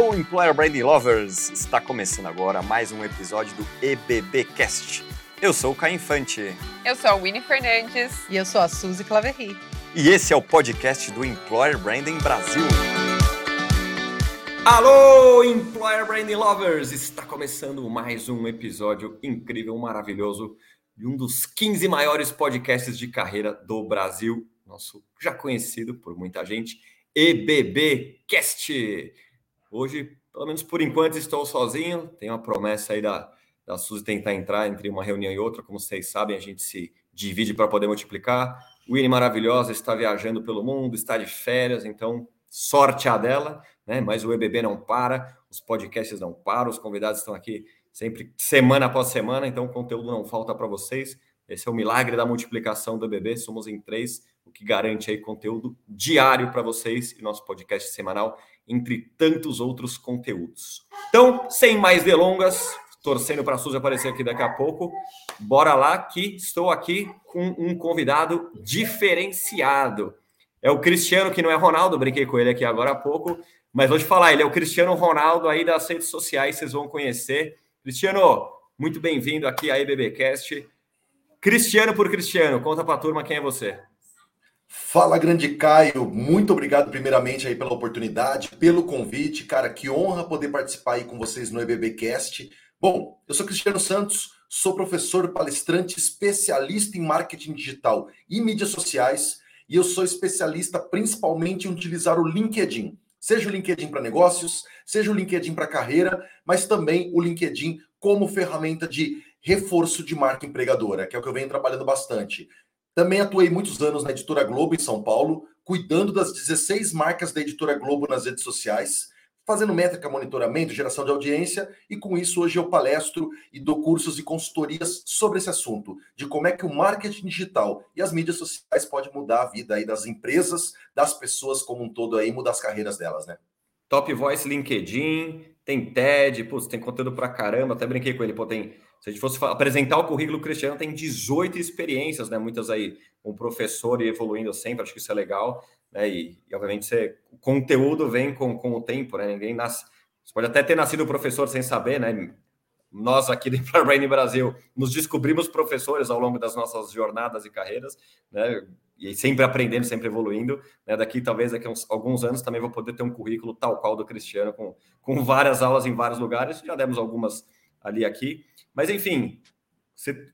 Alô, Employer Branding Lovers! Está começando agora mais um episódio do EBBcast. Eu sou o Caio Infante. Eu sou a Winnie Fernandes. E eu sou a Suzy Claverry. E esse é o podcast do Employer Branding Brasil. Alô, Employer Branding Lovers! Está começando mais um episódio incrível, maravilhoso de um dos 15 maiores podcasts de carreira do Brasil, nosso já conhecido por muita gente, EBBcast. Hoje, pelo menos por enquanto, estou sozinho. Tem uma promessa aí da, da Suzy tentar entrar entre uma reunião e outra. Como vocês sabem, a gente se divide para poder multiplicar. Winnie maravilhosa está viajando pelo mundo, está de férias, então sorte a dela, né? Mas o EBB não para, os podcasts não param, os convidados estão aqui sempre semana após semana, então o conteúdo não falta para vocês. Esse é o milagre da multiplicação do EBB, somos em três, o que garante aí conteúdo diário para vocês e nosso podcast semanal entre tantos outros conteúdos. Então, sem mais delongas, torcendo para a Suzy aparecer aqui daqui a pouco, bora lá que estou aqui com um convidado diferenciado. É o Cristiano, que não é Ronaldo, brinquei com ele aqui agora há pouco, mas vou te falar, ele é o Cristiano Ronaldo aí das redes sociais, vocês vão conhecer. Cristiano, muito bem-vindo aqui à EBBcast. Cristiano por Cristiano, conta para a turma quem é você. Fala, grande Caio. Muito obrigado, primeiramente, aí pela oportunidade, pelo convite. Cara, que honra poder participar aí com vocês no EBBcast. Bom, eu sou Cristiano Santos, sou professor palestrante especialista em marketing digital e mídias sociais, e eu sou especialista principalmente em utilizar o LinkedIn. Seja o LinkedIn para negócios, seja o LinkedIn para carreira, mas também o LinkedIn como ferramenta de reforço de marca empregadora, que é o que eu venho trabalhando bastante. Também atuei muitos anos na Editora Globo em São Paulo, cuidando das 16 marcas da Editora Globo nas redes sociais, fazendo métrica, monitoramento, geração de audiência, e com isso hoje eu palestro e dou cursos e consultorias sobre esse assunto, de como é que o marketing digital e as mídias sociais pode mudar a vida aí das empresas, das pessoas como um todo aí, mudar as carreiras delas, né? Top Voice LinkedIn, tem TED, putz, tem conteúdo pra caramba, até brinquei com ele, pô, tem se a gente fosse apresentar o currículo Cristiano, tem 18 experiências, né? Muitas aí, um professor e evoluindo sempre, acho que isso é legal, né? E, e obviamente você, o conteúdo vem com, com o tempo, né? Ninguém nasce. Você pode até ter nascido professor sem saber, né? Nós aqui do Brain Brasil nos descobrimos professores ao longo das nossas jornadas e carreiras, né? E sempre aprendendo, sempre evoluindo. Né? Daqui, talvez, daqui a uns, alguns anos, também vou poder ter um currículo tal qual do Cristiano, com, com várias aulas em vários lugares. Já demos algumas ali aqui. Mas, enfim, você,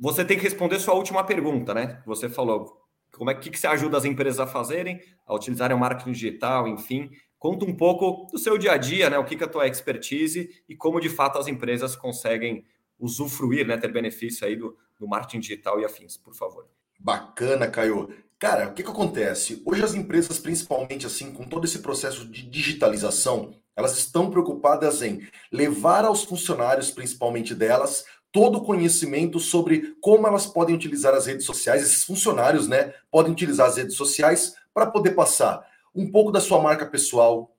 você tem que responder sua última pergunta, né? Você falou como é que, que você ajuda as empresas a fazerem, a utilizarem o marketing digital, enfim. Conta um pouco do seu dia a dia, né? O que, que é a tua expertise e como de fato as empresas conseguem usufruir, né? Ter benefício aí do, do marketing digital e afins, por favor. Bacana, Caio. Cara, o que, que acontece? Hoje as empresas, principalmente assim, com todo esse processo de digitalização, elas estão preocupadas em levar aos funcionários, principalmente delas, todo o conhecimento sobre como elas podem utilizar as redes sociais. Esses funcionários, né, podem utilizar as redes sociais para poder passar um pouco da sua marca pessoal,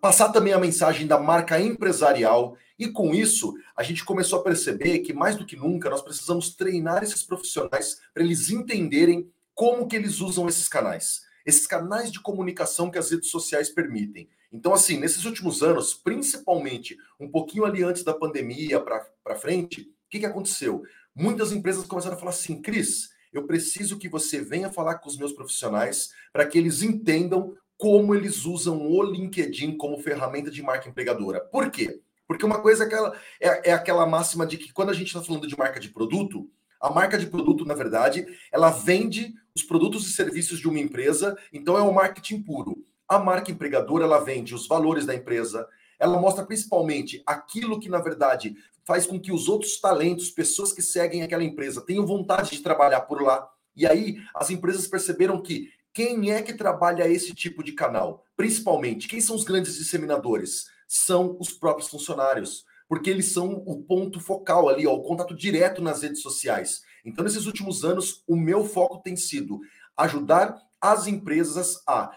passar também a mensagem da marca empresarial. E com isso, a gente começou a perceber que mais do que nunca nós precisamos treinar esses profissionais para eles entenderem como que eles usam esses canais, esses canais de comunicação que as redes sociais permitem. Então, assim, nesses últimos anos, principalmente um pouquinho ali antes da pandemia para frente, o que, que aconteceu? Muitas empresas começaram a falar assim, Cris, eu preciso que você venha falar com os meus profissionais para que eles entendam como eles usam o LinkedIn como ferramenta de marca empregadora. Por quê? Porque uma coisa é aquela, é, é aquela máxima de que quando a gente está falando de marca de produto, a marca de produto, na verdade, ela vende os produtos e serviços de uma empresa, então é o marketing puro. A marca empregadora, ela vende os valores da empresa, ela mostra principalmente aquilo que, na verdade, faz com que os outros talentos, pessoas que seguem aquela empresa, tenham vontade de trabalhar por lá. E aí, as empresas perceberam que quem é que trabalha esse tipo de canal? Principalmente, quem são os grandes disseminadores? São os próprios funcionários, porque eles são o ponto focal ali, ó, o contato direto nas redes sociais. Então, nesses últimos anos, o meu foco tem sido ajudar as empresas a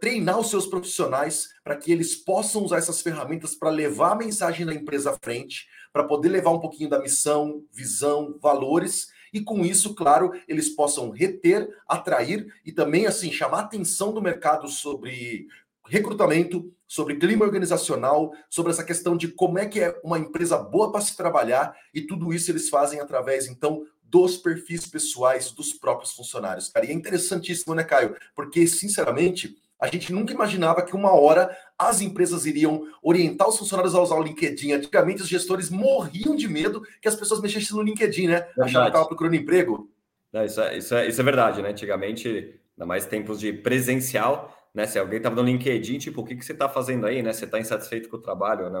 treinar os seus profissionais para que eles possam usar essas ferramentas para levar a mensagem da empresa à frente, para poder levar um pouquinho da missão, visão, valores e com isso, claro, eles possam reter, atrair e também assim chamar a atenção do mercado sobre recrutamento, sobre clima organizacional, sobre essa questão de como é que é uma empresa boa para se trabalhar e tudo isso eles fazem através então dos perfis pessoais dos próprios funcionários. Cara, e é interessantíssimo, né, Caio? Porque sinceramente, a gente nunca imaginava que uma hora as empresas iriam orientar os funcionários a usar o LinkedIn. Antigamente, os gestores morriam de medo que as pessoas mexessem no LinkedIn, né? Achavam que estavam procurando emprego. Não, isso, é, isso, é, isso é verdade, né? Antigamente, ainda mais tempos de presencial, né? Se alguém estava no LinkedIn, tipo, o que, que você está fazendo aí, né? Você está insatisfeito com o trabalho, né?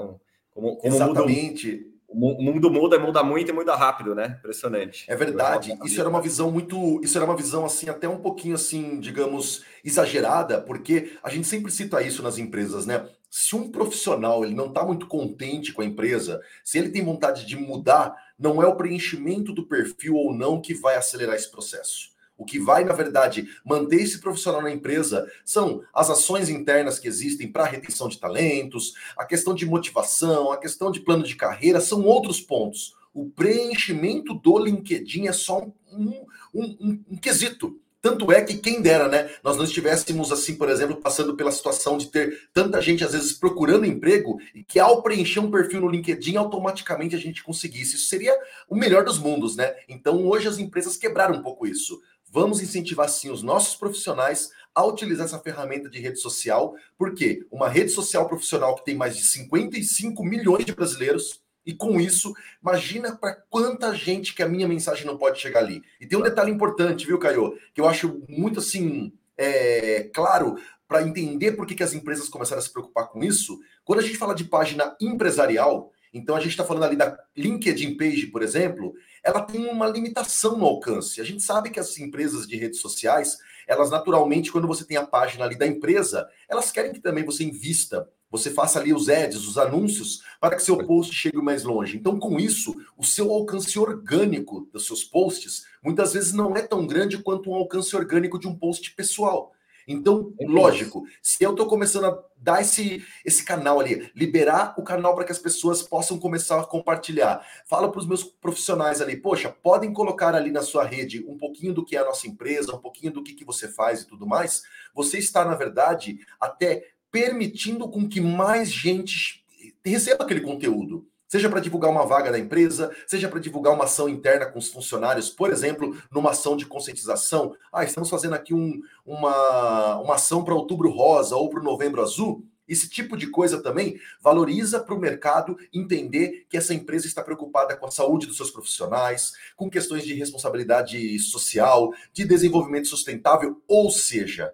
Como, como Exatamente. Muda o mundo muda, muda muito e muda rápido, né? Impressionante. É verdade. Isso era uma visão muito, isso era uma visão assim até um pouquinho assim, digamos, exagerada, porque a gente sempre cita isso nas empresas, né? Se um profissional ele não está muito contente com a empresa, se ele tem vontade de mudar, não é o preenchimento do perfil ou não que vai acelerar esse processo. O que vai, na verdade, manter esse profissional na empresa são as ações internas que existem para retenção de talentos, a questão de motivação, a questão de plano de carreira, são outros pontos. O preenchimento do LinkedIn é só um, um, um, um quesito. Tanto é que quem dera, né? Nós não estivéssemos assim, por exemplo, passando pela situação de ter tanta gente às vezes procurando emprego e que ao preencher um perfil no LinkedIn automaticamente a gente conseguisse. Isso seria o melhor dos mundos, né? Então hoje as empresas quebraram um pouco isso. Vamos incentivar sim os nossos profissionais a utilizar essa ferramenta de rede social, porque uma rede social profissional que tem mais de 55 milhões de brasileiros, e com isso, imagina para quanta gente que a minha mensagem não pode chegar ali. E tem um detalhe importante, viu, Caio, que eu acho muito assim, é, claro, para entender por que, que as empresas começaram a se preocupar com isso. Quando a gente fala de página empresarial, então a gente está falando ali da LinkedIn Page, por exemplo, ela tem uma limitação no alcance. A gente sabe que as empresas de redes sociais, elas naturalmente, quando você tem a página ali da empresa, elas querem que também você invista, você faça ali os ads, os anúncios, para que seu post chegue mais longe. Então, com isso, o seu alcance orgânico dos seus posts muitas vezes não é tão grande quanto um alcance orgânico de um post pessoal. Então, é lógico, se eu estou começando a dar esse, esse canal ali, liberar o canal para que as pessoas possam começar a compartilhar, fala para os meus profissionais ali, poxa, podem colocar ali na sua rede um pouquinho do que é a nossa empresa, um pouquinho do que, que você faz e tudo mais. Você está, na verdade, até permitindo com que mais gente receba aquele conteúdo seja para divulgar uma vaga da empresa, seja para divulgar uma ação interna com os funcionários, por exemplo, numa ação de conscientização. Ah, estamos fazendo aqui um, uma, uma ação para outubro rosa ou para novembro azul. Esse tipo de coisa também valoriza para o mercado entender que essa empresa está preocupada com a saúde dos seus profissionais, com questões de responsabilidade social, de desenvolvimento sustentável, ou seja,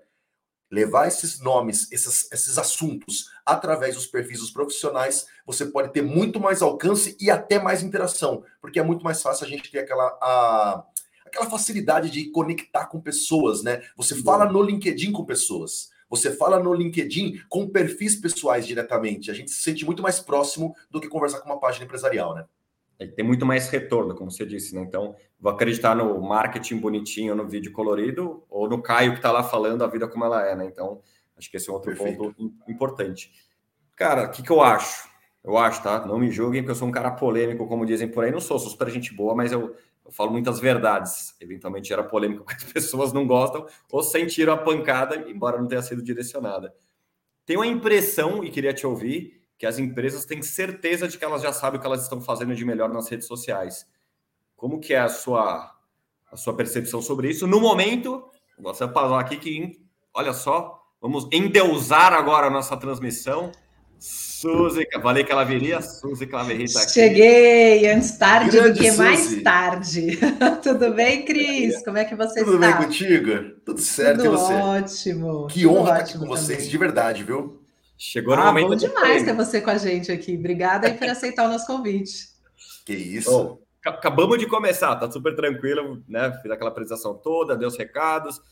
levar esses nomes, esses, esses assuntos através dos perfis dos profissionais, você pode ter muito mais alcance e até mais interação, porque é muito mais fácil a gente ter aquela, a, aquela facilidade de conectar com pessoas, né? Você fala no LinkedIn com pessoas. Você fala no LinkedIn com perfis pessoais diretamente. A gente se sente muito mais próximo do que conversar com uma página empresarial, né? É, tem muito mais retorno, como você disse, né? Então, vou acreditar no marketing bonitinho, no vídeo colorido, ou no Caio que está lá falando a vida como ela é, né? Então, acho que esse é um outro Perfeito. ponto importante. Cara, o que, que eu acho? Eu acho, tá? Não me julguem, porque eu sou um cara polêmico, como dizem por aí. Não sou, sou super gente boa, mas eu, eu falo muitas verdades. Eventualmente era polêmico porque as pessoas não gostam ou sentiram a pancada, embora não tenha sido direcionada. Tenho a impressão, e queria te ouvir, que as empresas têm certeza de que elas já sabem o que elas estão fazendo de melhor nas redes sociais. Como que é a sua, a sua percepção sobre isso? No momento, você falar aqui que, olha só, vamos endeusar agora a nossa transmissão. Suzy, falei que ela viria, Suzy Claveri está aqui. Cheguei antes tarde Grande do que Suzy. mais tarde. Tudo bem, Cris? Como é que você Tudo está? Tudo bem contigo? Tudo certo Tudo e você? ótimo. Que honra estar aqui com vocês, de verdade, viu? Chegou no ah, momento. Bom demais ter você com a gente aqui. Obrigada aí por aceitar o nosso convite. Que isso. Oh, acabamos de começar, tá super tranquilo, né? Fiz aquela apresentação toda, deu os recados,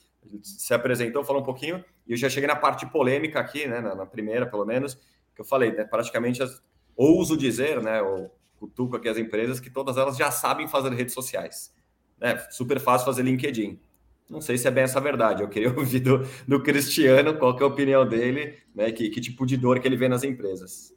se apresentou, falou um pouquinho, e eu já cheguei na parte polêmica aqui, né? Na, na primeira, pelo menos, que eu falei, né? Praticamente as, ouso dizer, né? O cutuco aqui as empresas, que todas elas já sabem fazer redes sociais. Né? Super fácil fazer LinkedIn. Não sei se é bem essa verdade. Eu queria ouvir do, do Cristiano qual é a opinião dele, né? Que, que tipo de dor que ele vê nas empresas.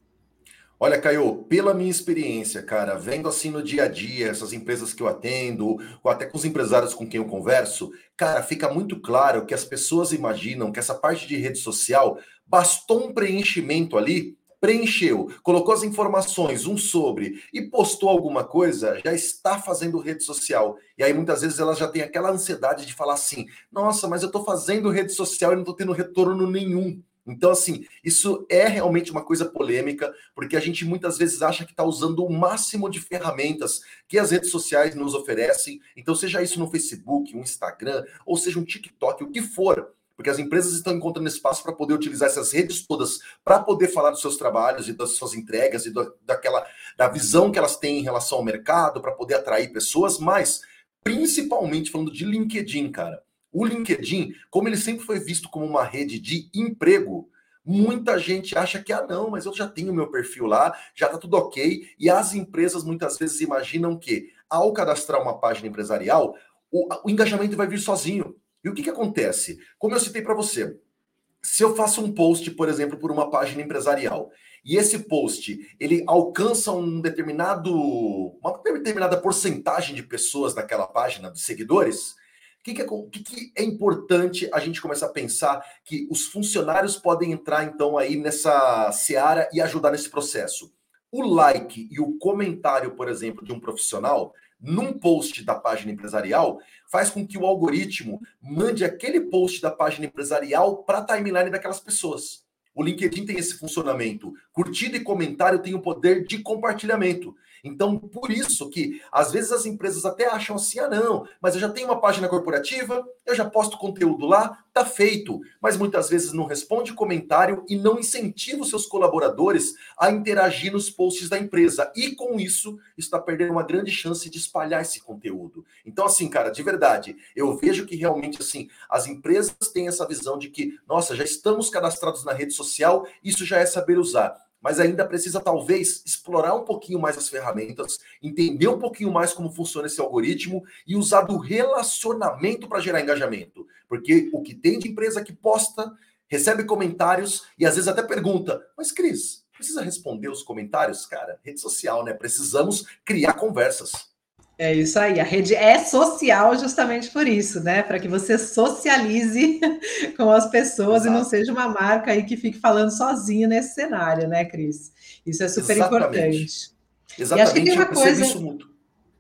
Olha, Caio, pela minha experiência, cara, vendo assim no dia a dia, essas empresas que eu atendo, ou até com os empresários com quem eu converso, cara, fica muito claro que as pessoas imaginam que essa parte de rede social bastou um preenchimento ali, preencheu, colocou as informações, um sobre, e postou alguma coisa, já está fazendo rede social. E aí muitas vezes ela já tem aquela ansiedade de falar assim: nossa, mas eu estou fazendo rede social e não estou tendo retorno nenhum. Então, assim, isso é realmente uma coisa polêmica, porque a gente muitas vezes acha que está usando o máximo de ferramentas que as redes sociais nos oferecem. Então, seja isso no Facebook, um Instagram, ou seja um TikTok, o que for, porque as empresas estão encontrando espaço para poder utilizar essas redes todas para poder falar dos seus trabalhos e das suas entregas e do, daquela da visão que elas têm em relação ao mercado para poder atrair pessoas, mas principalmente falando de LinkedIn, cara. O LinkedIn, como ele sempre foi visto como uma rede de emprego, muita gente acha que, ah, não, mas eu já tenho meu perfil lá, já está tudo ok. E as empresas muitas vezes imaginam que, ao cadastrar uma página empresarial, o, o engajamento vai vir sozinho. E o que, que acontece? Como eu citei para você, se eu faço um post, por exemplo, por uma página empresarial, e esse post ele alcança um determinado, uma determinada porcentagem de pessoas naquela página, de seguidores, o que, que, é, que, que é importante a gente começar a pensar que os funcionários podem entrar, então, aí nessa seara e ajudar nesse processo? O like e o comentário, por exemplo, de um profissional num post da página empresarial faz com que o algoritmo mande aquele post da página empresarial para a timeline daquelas pessoas. O LinkedIn tem esse funcionamento. Curtida e comentário tem o poder de compartilhamento. Então, por isso que às vezes as empresas até acham assim: ah, não, mas eu já tenho uma página corporativa, eu já posto conteúdo lá, tá feito. Mas muitas vezes não responde comentário e não incentiva os seus colaboradores a interagir nos posts da empresa. E com isso, está perdendo uma grande chance de espalhar esse conteúdo. Então, assim, cara, de verdade, eu vejo que realmente assim, as empresas têm essa visão de que, nossa, já estamos cadastrados na rede social, isso já é saber usar mas ainda precisa talvez explorar um pouquinho mais as ferramentas, entender um pouquinho mais como funciona esse algoritmo e usar do relacionamento para gerar engajamento. Porque o que tem de empresa que posta, recebe comentários e às vezes até pergunta: Mas Cris, precisa responder os comentários? Cara, rede social, né? Precisamos criar conversas. É isso aí, a rede é social justamente por isso, né? Para que você socialize com as pessoas Exato. e não seja uma marca aí que fique falando sozinho nesse cenário, né, Cris? Isso é super Exatamente. importante. Exatamente, e acho que tem uma eu coisa... isso muito.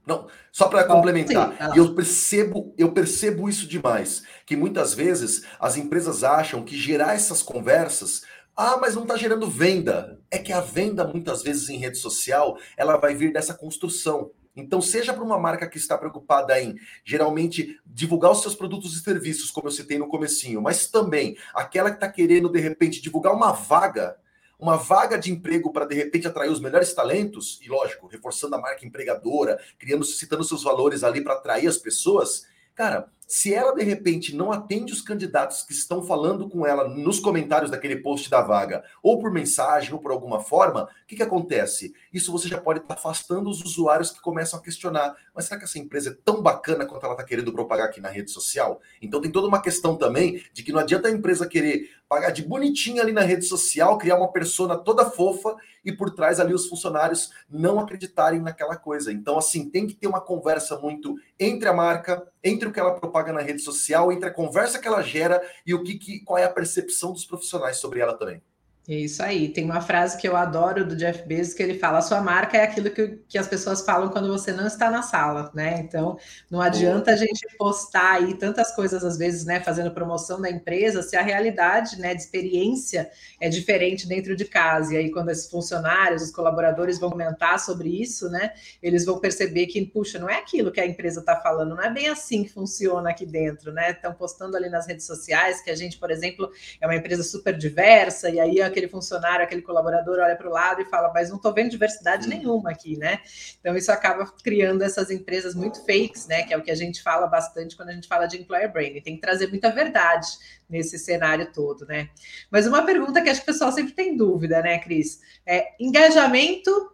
Não, só para complementar, sim, eu percebo, eu percebo isso demais, que muitas vezes as empresas acham que gerar essas conversas ah, mas não está gerando venda. É que a venda, muitas vezes, em rede social, ela vai vir dessa construção. Então, seja para uma marca que está preocupada em geralmente divulgar os seus produtos e serviços, como eu citei no comecinho, mas também aquela que está querendo de repente divulgar uma vaga, uma vaga de emprego para de repente atrair os melhores talentos, e lógico, reforçando a marca empregadora, criando, citando seus valores ali para atrair as pessoas, cara, se ela de repente não atende os candidatos que estão falando com ela nos comentários daquele post da vaga, ou por mensagem, ou por alguma forma, o que, que acontece? Isso você já pode estar afastando os usuários que começam a questionar: mas será que essa empresa é tão bacana quanto ela está querendo propagar aqui na rede social? Então tem toda uma questão também de que não adianta a empresa querer pagar de bonitinha ali na rede social, criar uma persona toda fofa e por trás ali os funcionários não acreditarem naquela coisa. Então, assim, tem que ter uma conversa muito entre a marca, entre o que ela propaga na rede social, entre a conversa que ela gera e o que, que qual é a percepção dos profissionais sobre ela também. É isso aí. Tem uma frase que eu adoro do Jeff Bezos que ele fala: a sua marca é aquilo que, que as pessoas falam quando você não está na sala, né? Então, não adianta a gente postar aí tantas coisas, às vezes, né, fazendo promoção da empresa, se a realidade, né, de experiência é diferente dentro de casa. E aí, quando esses funcionários, os colaboradores vão comentar sobre isso, né, eles vão perceber que, puxa, não é aquilo que a empresa está falando, não é bem assim que funciona aqui dentro, né? Estão postando ali nas redes sociais que a gente, por exemplo, é uma empresa super diversa, e aí aquele funcionário, aquele colaborador olha para o lado e fala, mas não estou vendo diversidade nenhuma aqui, né? Então isso acaba criando essas empresas muito fakes, né? Que é o que a gente fala bastante quando a gente fala de employer branding. Tem que trazer muita verdade nesse cenário todo, né? Mas uma pergunta que acho que o pessoal sempre tem dúvida, né, Cris? É engajamento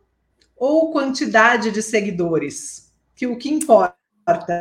ou quantidade de seguidores? Que o que importa?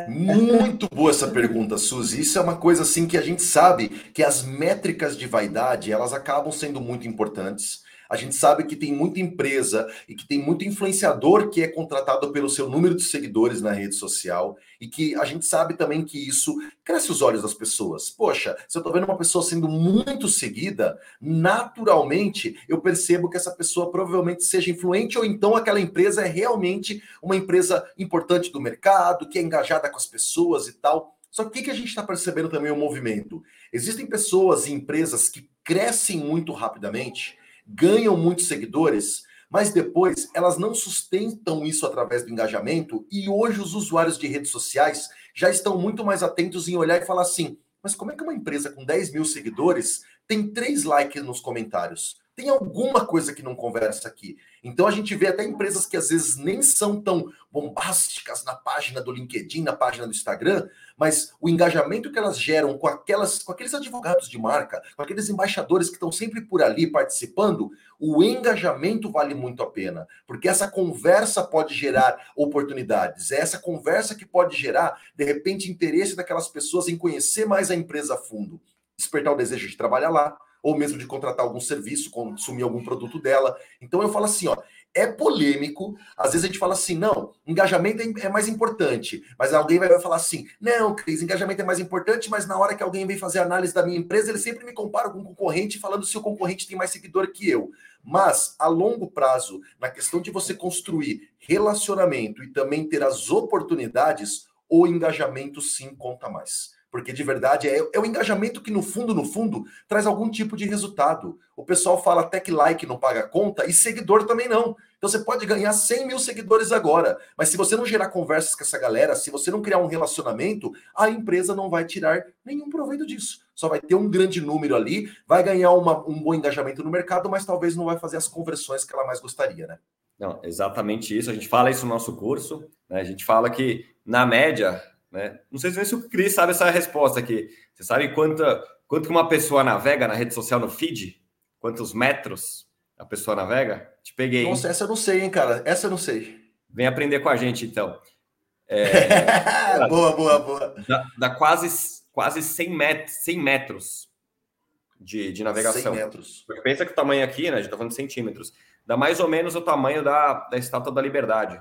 Muito boa essa pergunta, Suzy. Isso é uma coisa assim que a gente sabe que as métricas de vaidade, elas acabam sendo muito importantes. A gente sabe que tem muita empresa e que tem muito influenciador que é contratado pelo seu número de seguidores na rede social e que a gente sabe também que isso cresce os olhos das pessoas. Poxa, se eu estou vendo uma pessoa sendo muito seguida, naturalmente eu percebo que essa pessoa provavelmente seja influente ou então aquela empresa é realmente uma empresa importante do mercado, que é engajada com as pessoas e tal. Só que o que a gente está percebendo também o movimento? Existem pessoas e empresas que crescem muito rapidamente ganham muitos seguidores, mas depois elas não sustentam isso através do engajamento e hoje os usuários de redes sociais já estão muito mais atentos em olhar e falar assim, mas como é que uma empresa com 10 mil seguidores tem três likes nos comentários? Tem alguma coisa que não conversa aqui. Então a gente vê até empresas que às vezes nem são tão bombásticas na página do LinkedIn, na página do Instagram, mas o engajamento que elas geram com aquelas, com aqueles advogados de marca, com aqueles embaixadores que estão sempre por ali participando, o engajamento vale muito a pena, porque essa conversa pode gerar oportunidades. É essa conversa que pode gerar, de repente, interesse daquelas pessoas em conhecer mais a empresa a fundo, despertar o desejo de trabalhar lá ou mesmo de contratar algum serviço, consumir algum produto dela. Então eu falo assim, ó, é polêmico. Às vezes a gente fala assim, não, engajamento é, é mais importante. Mas alguém vai falar assim, não, Cris, engajamento é mais importante, mas na hora que alguém vem fazer análise da minha empresa, ele sempre me compara com o concorrente, falando se o concorrente tem mais seguidor que eu. Mas, a longo prazo, na questão de você construir relacionamento e também ter as oportunidades, o engajamento sim conta mais. Porque de verdade é, é o engajamento que, no fundo, no fundo, traz algum tipo de resultado. O pessoal fala até que like não paga conta e seguidor também não. Então você pode ganhar 100 mil seguidores agora, mas se você não gerar conversas com essa galera, se você não criar um relacionamento, a empresa não vai tirar nenhum proveito disso. Só vai ter um grande número ali, vai ganhar uma, um bom engajamento no mercado, mas talvez não vai fazer as conversões que ela mais gostaria, né? Não, exatamente isso. A gente fala isso no nosso curso. Né? A gente fala que, na média, né? Não sei se o Cris sabe essa resposta aqui. Você sabe quanto, quanto que uma pessoa navega na rede social no feed? Quantos metros a pessoa navega? Te peguei. Nossa, hein? essa eu não sei, hein, cara? Essa eu não sei. Vem aprender com a gente, então. É, boa, boa, boa. Dá, dá, quase, quase 100, met 100 metros de, de navegação. 100 metros. Porque pensa que o tamanho aqui, né? A gente tá falando de centímetros. Dá mais ou menos o tamanho da, da Estátua da Liberdade.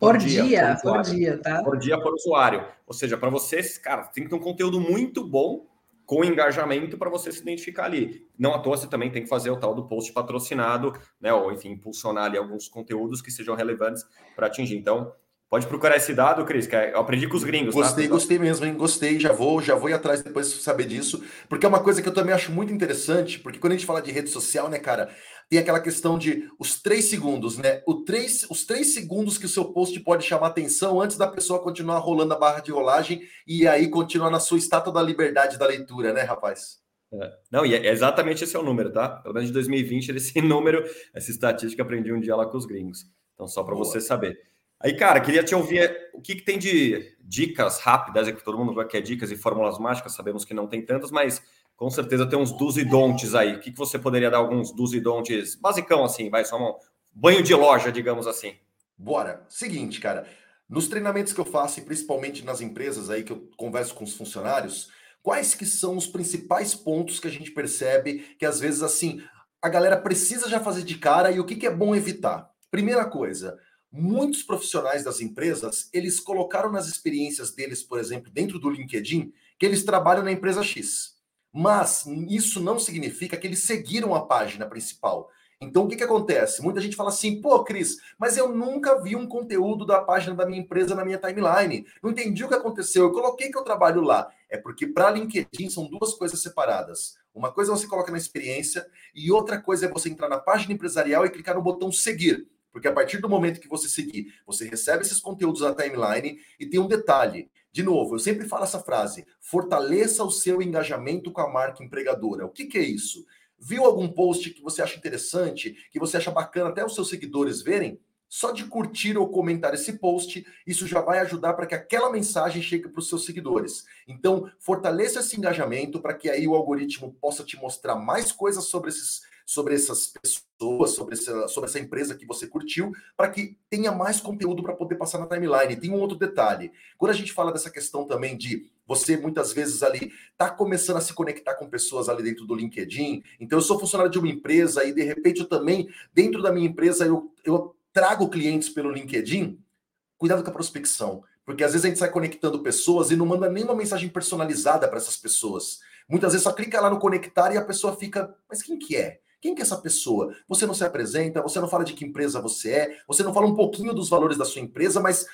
Por, dia, dia por, por, dia, tá? Por dia por usuário. Ou seja, para vocês, cara, tem que ter um conteúdo muito bom com engajamento para você se identificar ali. Não à toa você também tem que fazer o tal do post patrocinado, né? Ou enfim, impulsionar ali alguns conteúdos que sejam relevantes para atingir. Então, pode procurar esse dado, Cris, que é, eu aprendi com os gringos. Tá? Gostei, tá? gostei mesmo, hein? Gostei, já vou, já vou ir atrás depois saber disso, porque é uma coisa que eu também acho muito interessante, porque quando a gente fala de rede social, né, cara, tem aquela questão de os três segundos, né? O três, os três segundos que o seu post pode chamar atenção antes da pessoa continuar rolando a barra de rolagem e aí continuar na sua estátua da liberdade da leitura, né, rapaz? É. Não, e é exatamente esse é o número, tá? Pelo menos de 2020, esse número, essa estatística aprendi um dia lá com os gringos. Então, só para você saber. Aí, cara, queria te ouvir o que, que tem de dicas rápidas, é que todo mundo quer dicas e fórmulas mágicas, sabemos que não tem tantas, mas com certeza tem uns dos e don'ts aí. O que, que você poderia dar alguns dos e don'ts basicão assim, vai só um banho de loja, digamos assim. Bora. Seguinte, cara, nos treinamentos que eu faço e principalmente nas empresas aí que eu converso com os funcionários, quais que são os principais pontos que a gente percebe que às vezes assim, a galera precisa já fazer de cara e o que, que é bom evitar? Primeira coisa, muitos profissionais das empresas, eles colocaram nas experiências deles, por exemplo, dentro do LinkedIn, que eles trabalham na empresa X. Mas isso não significa que eles seguiram a página principal. Então, o que, que acontece? Muita gente fala assim, pô, Cris, mas eu nunca vi um conteúdo da página da minha empresa na minha timeline. Não entendi o que aconteceu. Eu coloquei que eu trabalho lá. É porque para LinkedIn são duas coisas separadas. Uma coisa você coloca na experiência e outra coisa é você entrar na página empresarial e clicar no botão seguir. Porque a partir do momento que você seguir, você recebe esses conteúdos na timeline e tem um detalhe. De novo, eu sempre falo essa frase: fortaleça o seu engajamento com a marca empregadora. O que, que é isso? Viu algum post que você acha interessante, que você acha bacana até os seus seguidores verem? Só de curtir ou comentar esse post, isso já vai ajudar para que aquela mensagem chegue para os seus seguidores. Então, fortaleça esse engajamento para que aí o algoritmo possa te mostrar mais coisas sobre esses sobre essas pessoas, sobre essa, sobre essa empresa que você curtiu, para que tenha mais conteúdo para poder passar na timeline. Tem um outro detalhe. Quando a gente fala dessa questão também de você muitas vezes ali tá começando a se conectar com pessoas ali dentro do LinkedIn. Então eu sou funcionário de uma empresa e de repente eu também dentro da minha empresa eu, eu trago clientes pelo LinkedIn. Cuidado com a prospecção, porque às vezes a gente sai conectando pessoas e não manda nenhuma mensagem personalizada para essas pessoas. Muitas vezes só clica lá no conectar e a pessoa fica, mas quem que é? Quem que é essa pessoa? Você não se apresenta, você não fala de que empresa você é, você não fala um pouquinho dos valores da sua empresa, mas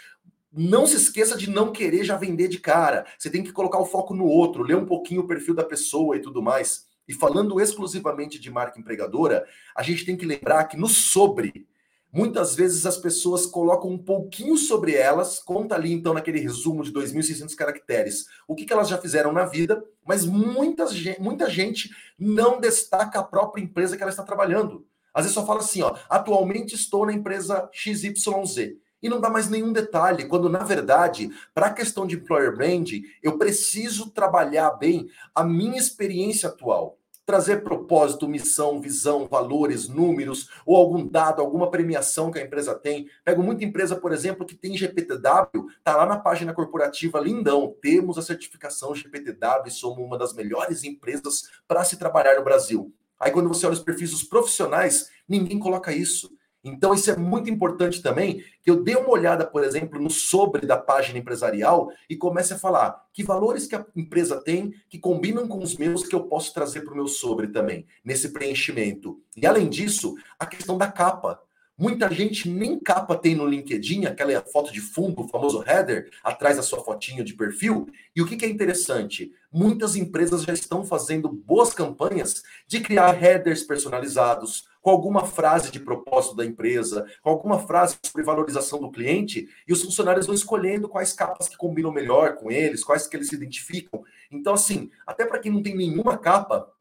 não se esqueça de não querer já vender de cara. Você tem que colocar o foco no outro, ler um pouquinho o perfil da pessoa e tudo mais. E falando exclusivamente de marca empregadora, a gente tem que lembrar que no sobre Muitas vezes as pessoas colocam um pouquinho sobre elas, conta ali então naquele resumo de 2.600 caracteres, o que, que elas já fizeram na vida, mas muita, muita gente não destaca a própria empresa que ela está trabalhando. Às vezes só fala assim, ó, atualmente estou na empresa XYZ. E não dá mais nenhum detalhe, quando na verdade, para a questão de employer brand, eu preciso trabalhar bem a minha experiência atual trazer propósito, missão, visão, valores, números ou algum dado, alguma premiação que a empresa tem. Pego muita empresa, por exemplo, que tem GPTW, tá lá na página corporativa, lindão, temos a certificação GPTW somos uma das melhores empresas para se trabalhar no Brasil. Aí quando você olha os perfis dos profissionais, ninguém coloca isso. Então, isso é muito importante também, que eu dê uma olhada, por exemplo, no sobre da página empresarial e comece a falar que valores que a empresa tem que combinam com os meus que eu posso trazer para o meu sobre também, nesse preenchimento. E além disso, a questão da capa. Muita gente nem capa tem no LinkedIn, aquela foto de fundo, o famoso header, atrás da sua fotinho de perfil. E o que, que é interessante? Muitas empresas já estão fazendo boas campanhas de criar headers personalizados, com alguma frase de propósito da empresa, com alguma frase sobre valorização do cliente, e os funcionários vão escolhendo quais capas que combinam melhor com eles, quais que eles se identificam. Então, assim, até para quem não tem nenhuma capa,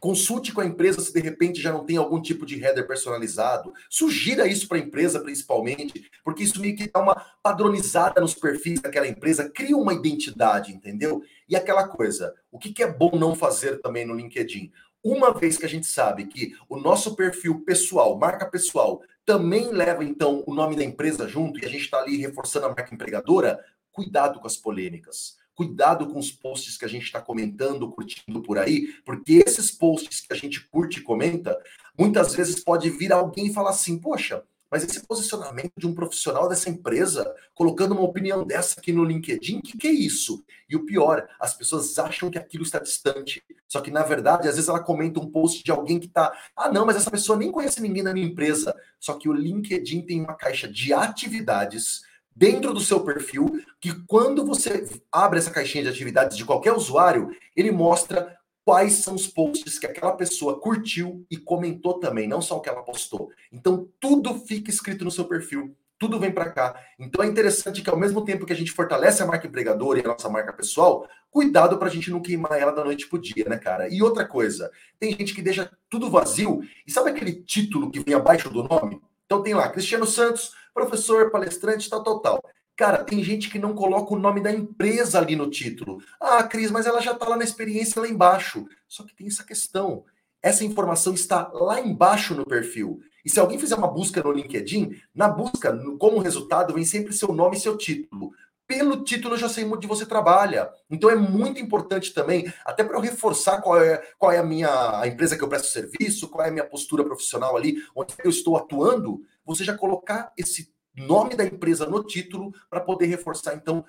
Consulte com a empresa se de repente já não tem algum tipo de header personalizado. Sugira isso para a empresa, principalmente, porque isso meio que dá uma padronizada nos perfis daquela empresa, cria uma identidade, entendeu? E aquela coisa, o que, que é bom não fazer também no LinkedIn? Uma vez que a gente sabe que o nosso perfil pessoal, marca pessoal, também leva então o nome da empresa junto e a gente está ali reforçando a marca empregadora, cuidado com as polêmicas. Cuidado com os posts que a gente está comentando, curtindo por aí, porque esses posts que a gente curte e comenta, muitas vezes pode vir alguém e falar assim: poxa, mas esse posicionamento de um profissional dessa empresa, colocando uma opinião dessa aqui no LinkedIn, o que, que, é isso? E o pior, as pessoas acham que aquilo está distante. Só que, na verdade, às vezes ela comenta um post de alguém que está. Ah, não, mas essa pessoa nem conhece ninguém na minha empresa. Só que o LinkedIn tem uma caixa de atividades dentro do seu perfil, que quando você abre essa caixinha de atividades de qualquer usuário, ele mostra quais são os posts que aquela pessoa curtiu e comentou também, não só o que ela postou. Então tudo fica escrito no seu perfil, tudo vem para cá. Então é interessante que ao mesmo tempo que a gente fortalece a marca empregadora e a nossa marca pessoal, cuidado para a gente não queimar ela da noite pro dia, né, cara? E outra coisa, tem gente que deixa tudo vazio e sabe aquele título que vem abaixo do nome? Então tem lá, Cristiano Santos, professor, palestrante, tal, tal, tal. Cara, tem gente que não coloca o nome da empresa ali no título. Ah, Cris, mas ela já está lá na experiência lá embaixo. Só que tem essa questão. Essa informação está lá embaixo no perfil. E se alguém fizer uma busca no LinkedIn, na busca, como resultado, vem sempre seu nome e seu título. Pelo título eu já sei onde você trabalha. Então é muito importante também, até para eu reforçar qual é, qual é a minha a empresa que eu presto serviço, qual é a minha postura profissional ali, onde eu estou atuando, você já colocar esse nome da empresa no título para poder reforçar, então,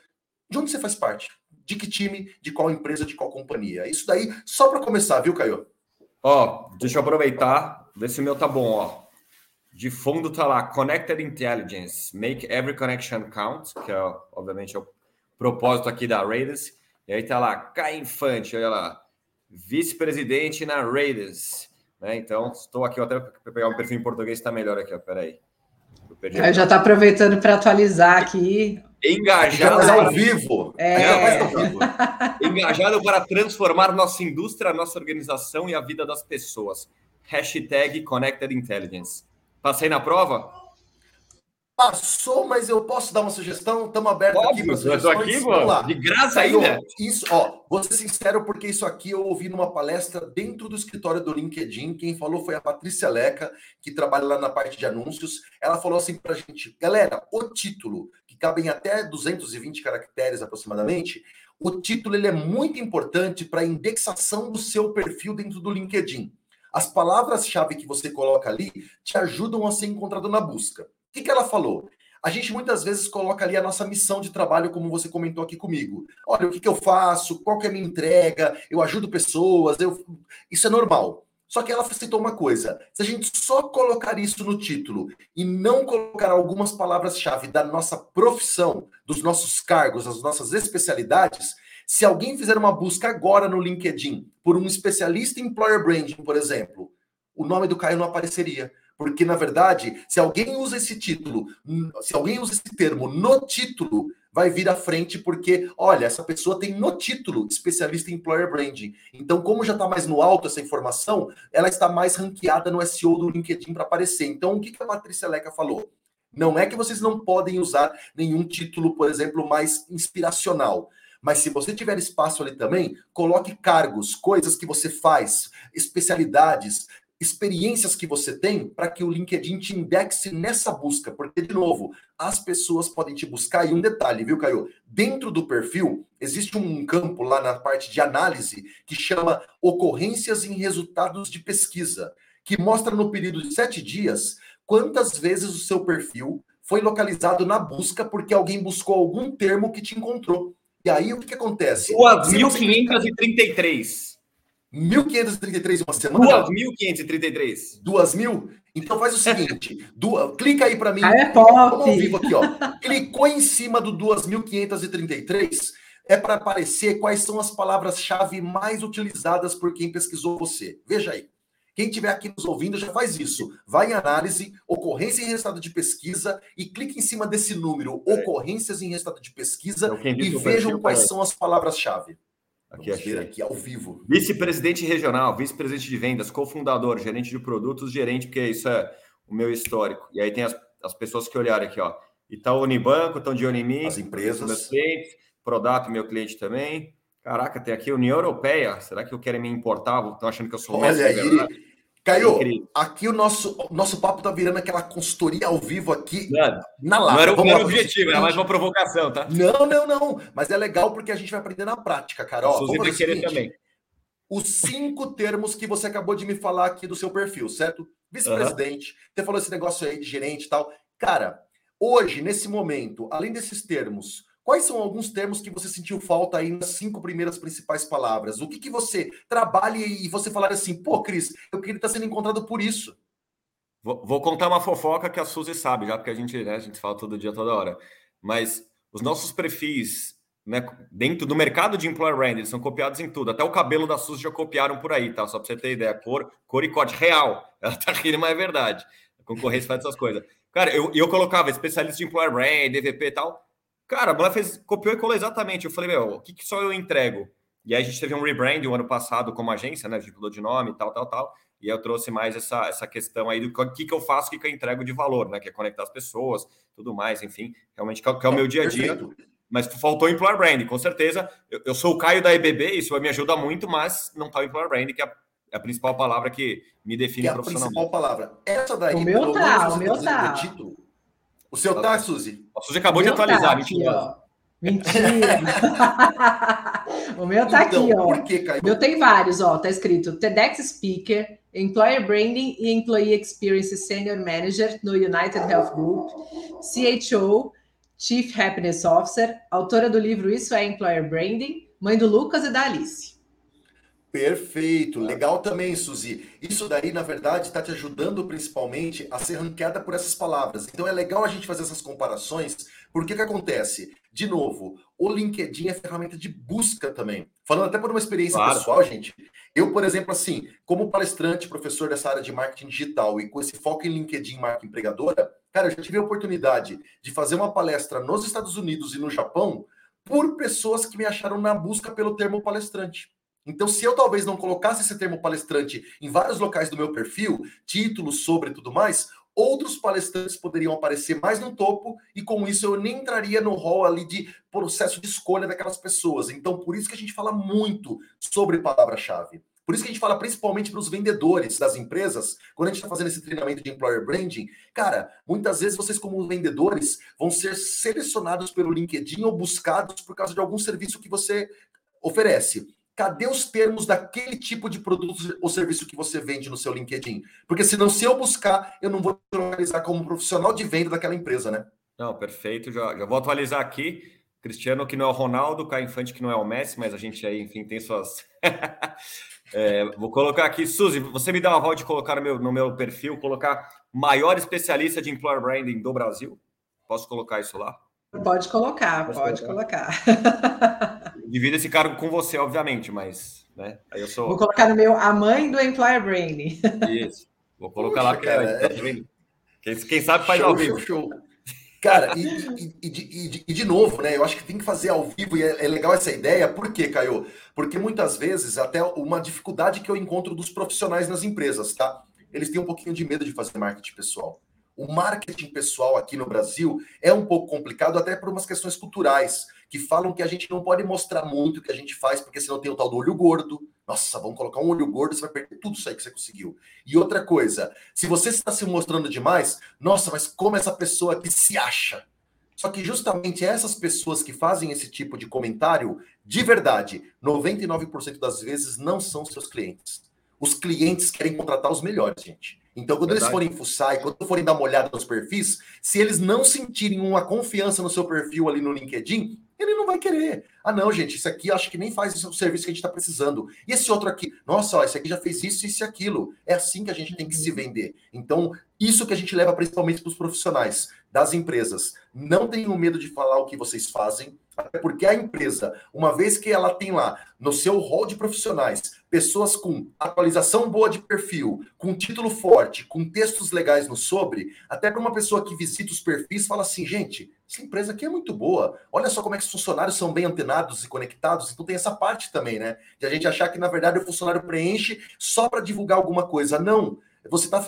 de onde você faz parte, de que time, de qual empresa, de qual companhia. Isso daí, só para começar, viu, Caio? Ó, deixa eu aproveitar, ver se o meu tá bom, ó. De fundo tá lá, Connected Intelligence, Make Every Connection Count, que é, obviamente, é o propósito aqui da Raiders. E aí tá lá, Caio Infante, olha lá, vice-presidente na Raiders. Né? Então, estou aqui, até para pegar um perfil em português, está melhor aqui, ó, peraí. Eu já está aproveitando para atualizar aqui. Engajado ao vivo. É. é. vivo. Engajado para transformar nossa indústria, nossa organização e a vida das pessoas. Hashtag Connected Intelligence. Passei na prova? Passou, mas eu posso dar uma sugestão? Estamos abertos aqui para sugestões. Aqui, Vamos lá. De graça ainda? Isso, ó, vou ser sincero, porque isso aqui eu ouvi numa palestra dentro do escritório do LinkedIn. Quem falou foi a Patrícia Leca, que trabalha lá na parte de anúncios. Ela falou assim para a gente, galera, o título, que cabem até 220 caracteres aproximadamente, o título ele é muito importante para a indexação do seu perfil dentro do LinkedIn. As palavras-chave que você coloca ali te ajudam a ser encontrado na busca. O que, que ela falou? A gente muitas vezes coloca ali a nossa missão de trabalho, como você comentou aqui comigo. Olha, o que, que eu faço? Qual que é a minha entrega? Eu ajudo pessoas? Eu... Isso é normal. Só que ela citou uma coisa: se a gente só colocar isso no título e não colocar algumas palavras-chave da nossa profissão, dos nossos cargos, das nossas especialidades, se alguém fizer uma busca agora no LinkedIn por um especialista em employer branding, por exemplo, o nome do Caio não apareceria. Porque, na verdade, se alguém usa esse título, se alguém usa esse termo no título, vai vir à frente, porque, olha, essa pessoa tem no título especialista em employer branding. Então, como já está mais no alto essa informação, ela está mais ranqueada no SEO do LinkedIn para aparecer. Então, o que, que a Patrícia Leca falou? Não é que vocês não podem usar nenhum título, por exemplo, mais inspiracional. Mas se você tiver espaço ali também, coloque cargos, coisas que você faz, especialidades, experiências que você tem para que o LinkedIn te indexe nessa busca, porque, de novo, as pessoas podem te buscar. E um detalhe, viu, Caio? Dentro do perfil, existe um campo lá na parte de análise que chama ocorrências em resultados de pesquisa, que mostra no período de sete dias quantas vezes o seu perfil foi localizado na busca porque alguém buscou algum termo que te encontrou. E aí, o que, que acontece? 2.533. 1.533 uma semana? 2.533. 2.000? Então faz o seguinte, du... clica aí para mim. Ah, é top. ao vivo aqui, ó. Clicou em cima do 2.533, é para aparecer quais são as palavras-chave mais utilizadas por quem pesquisou você. Veja aí. Quem estiver aqui nos ouvindo já faz isso. Vai em análise, ocorrência em resultado de pesquisa e clique em cima desse número, é. ocorrências em resultado de pesquisa, é e vejam quais são as palavras-chave. Aqui, Vamos ver aqui ao vivo. Vice-presidente regional, vice-presidente de vendas, cofundador, gerente de produtos, gerente, porque isso é o meu histórico. E aí tem as, as pessoas que olharem aqui, ó. Itaú Unibanco, estão de mim. As empresas. Meus clientes, Prodap, meu cliente também. Caraca, tem aqui União Europeia. Será que eu quero me importar? Estão achando que eu sou Olha aí. Caio, aqui o nosso, nosso papo tá virando aquela consultoria ao vivo aqui não, na live. Não era, Vamos não era o objetivo, era mais uma provocação, tá? Não, não, não. Mas é legal porque a gente vai aprender na prática, cara. Ó, fazer seguinte, também. Os cinco termos que você acabou de me falar aqui do seu perfil, certo? Vice-presidente, uhum. você falou esse negócio aí de gerente e tal. Cara, hoje, nesse momento, além desses termos, Quais são alguns termos que você sentiu falta aí nas cinco primeiras principais palavras? O que, que você trabalha e você falar assim, pô, Cris, eu queria estar sendo encontrado por isso? Vou, vou, contar uma fofoca que a Suzy sabe, já porque a gente, né, a gente fala todo dia, toda hora. Mas os nossos perfis né, dentro do mercado de employer brand, eles são copiados em tudo. Até o cabelo da Suzy já copiaram por aí, tá? Só para você ter ideia. Cor, cor e corte real. Ela tá rindo, mas é verdade. A concorrência faz essas coisas. Cara, eu, eu colocava especialista de employer brand, DVP e tal Cara, a mulher fez, copiou e colou exatamente. Eu falei, meu, o que, que só eu entrego? E aí a gente teve um rebrand o ano passado como agência, né? A gente mudou de nome, tal, tal, tal. E eu trouxe mais essa, essa questão aí do que, que eu faço, o que, que eu entrego de valor, né? Que é conectar as pessoas, tudo mais, enfim, realmente que é, que é o meu dia a dia. Mas faltou o Employer Brand, com certeza. Eu, eu, sou o Caio da EBB, isso me ajuda muito, mas não tá o Employer Brand, que é a, é a principal palavra que me define que é a principal palavra. Essa daí, o meu tá, o meu tá. Título, o seu tá, Suzy? A Suzy acabou de atualizar, tá mentira. Mentira. o meu tá então, aqui, ó. Por que, Caio? Meu tem vários, ó. Tá escrito TEDx Speaker, Employer Branding e Employee Experience Senior Manager no United Health Group, CHO, Chief Happiness Officer, autora do livro Isso é Employer Branding, mãe do Lucas e da Alice. Perfeito, legal também, Suzy. Isso daí, na verdade, está te ajudando principalmente a ser ranqueada por essas palavras. Então é legal a gente fazer essas comparações, porque que acontece? De novo, o LinkedIn é ferramenta de busca também. Falando até por uma experiência claro. pessoal, gente. Eu, por exemplo, assim, como palestrante, professor dessa área de marketing digital e com esse foco em LinkedIn, marca empregadora, cara, eu já tive a oportunidade de fazer uma palestra nos Estados Unidos e no Japão por pessoas que me acharam na busca pelo termo palestrante. Então, se eu talvez não colocasse esse termo palestrante em vários locais do meu perfil, títulos sobre tudo mais, outros palestrantes poderiam aparecer mais no topo e com isso eu nem entraria no hall ali de processo de escolha daquelas pessoas. Então, por isso que a gente fala muito sobre palavra-chave. Por isso que a gente fala principalmente para os vendedores das empresas, quando a gente está fazendo esse treinamento de employer branding, cara, muitas vezes vocês, como vendedores, vão ser selecionados pelo LinkedIn ou buscados por causa de algum serviço que você oferece. Cadê os termos daquele tipo de produto ou serviço que você vende no seu LinkedIn? Porque senão, se eu buscar, eu não vou te localizar como profissional de venda daquela empresa, né? Não, perfeito. Já, já vou atualizar aqui. Cristiano que não é o Ronaldo, Caio Infante que não é o Messi, mas a gente aí, enfim, tem suas. É, vou colocar aqui, Suzy, você me dá uma volta de colocar no meu, no meu perfil, colocar maior especialista de employer branding do Brasil? Posso colocar isso lá? Pode colocar, pode, pode colocar. colocar. Divido esse cargo com você, obviamente, mas né, aí eu sou. Vou colocar no meu a mãe do employer branding. Isso. Vou colocar Puxa, lá que cara, é, tá quem, quem, sabe faz show, ao vivo. Show, show. Cara, e, e, e, e, de novo, né? Eu acho que tem que fazer ao vivo e é, é, legal essa ideia. Por quê, Caio? Porque muitas vezes, até uma dificuldade que eu encontro dos profissionais nas empresas, tá? Eles têm um pouquinho de medo de fazer marketing pessoal. O marketing pessoal aqui no Brasil é um pouco complicado, até por umas questões culturais que falam que a gente não pode mostrar muito o que a gente faz, porque senão tem o tal do olho gordo. Nossa, vamos colocar um olho gordo, você vai perder tudo isso aí que você conseguiu. E outra coisa, se você está se mostrando demais, nossa, mas como essa pessoa aqui se acha? Só que justamente essas pessoas que fazem esse tipo de comentário, de verdade, 99% das vezes não são seus clientes. Os clientes querem contratar os melhores, gente. Então, quando Verdade. eles forem fuçar e quando forem dar uma olhada nos perfis, se eles não sentirem uma confiança no seu perfil ali no LinkedIn, ele não vai querer. Ah, não, gente, isso aqui acho que nem faz o serviço que a gente está precisando. E esse outro aqui, nossa, ó, esse aqui já fez isso, isso e aquilo. É assim que a gente tem que se vender. Então, isso que a gente leva principalmente para os profissionais das empresas. Não tenham medo de falar o que vocês fazem, até porque a empresa, uma vez que ela tem lá no seu hall de profissionais pessoas com atualização boa de perfil, com título forte, com textos legais no sobre, até para uma pessoa que visita os perfis fala assim, gente, essa empresa aqui é muito boa. Olha só como é que os funcionários são bem antenados e conectados. Então tem essa parte também, né? De a gente achar que na verdade o funcionário preenche só para divulgar alguma coisa. Não. Você tá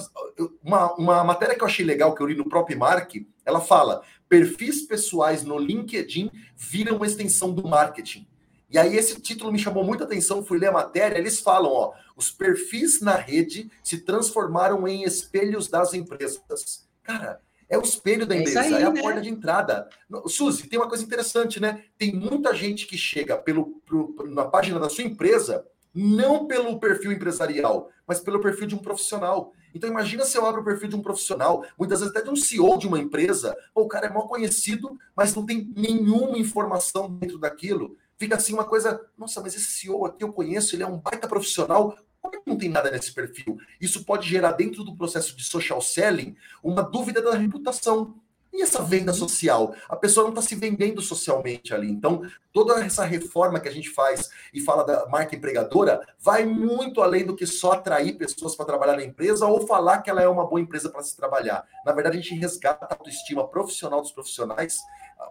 uma, uma matéria que eu achei legal que eu li no próprio Mark, ela fala: perfis pessoais no LinkedIn viram uma extensão do marketing. E aí esse título me chamou muita atenção, fui ler a matéria, eles falam, ó, os perfis na rede se transformaram em espelhos das empresas. Cara, é o espelho da é empresa, é, aí, é a né? porta de entrada. Suzy, tem uma coisa interessante, né? Tem muita gente que chega pelo, pro, na página da sua empresa, não pelo perfil empresarial, mas pelo perfil de um profissional. Então imagina se eu abro o perfil de um profissional, muitas vezes até de um CEO de uma empresa, o cara é mal conhecido, mas não tem nenhuma informação dentro daquilo fica assim uma coisa, nossa, mas esse CEO aqui eu conheço, ele é um baita profissional, como é que não tem nada nesse perfil? Isso pode gerar dentro do processo de social selling uma dúvida da reputação. E essa venda social? A pessoa não está se vendendo socialmente ali. Então, toda essa reforma que a gente faz e fala da marca empregadora vai muito além do que só atrair pessoas para trabalhar na empresa ou falar que ela é uma boa empresa para se trabalhar. Na verdade, a gente resgata a autoestima profissional dos profissionais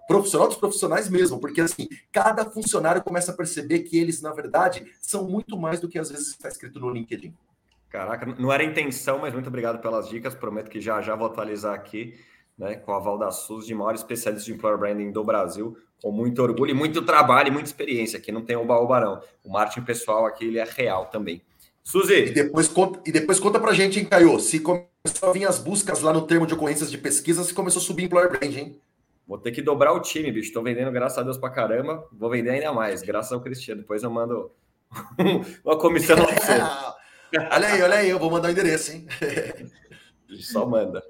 profissional dos profissionais mesmo, porque assim, cada funcionário começa a perceber que eles, na verdade, são muito mais do que às vezes está escrito no LinkedIn. Caraca, não era intenção, mas muito obrigado pelas dicas. Prometo que já já vou atualizar aqui, né, com a Val da SUS, de maior especialista de employer branding do Brasil, com muito orgulho e muito trabalho e muita experiência. Aqui não tem o baú não. O marketing pessoal aqui ele é real também. Suzy. E depois conta, e depois conta pra gente, hein, Caio, se começou a vir as buscas lá no termo de ocorrências de pesquisa, se começou a subir employer branding, hein? Vou ter que dobrar o time, bicho. Estou vendendo, graças a Deus, pra caramba. Vou vender ainda mais, graças ao Cristiano. Depois eu mando uma comissão lá pra você. olha aí, olha aí, eu vou mandar o endereço, hein? Só manda.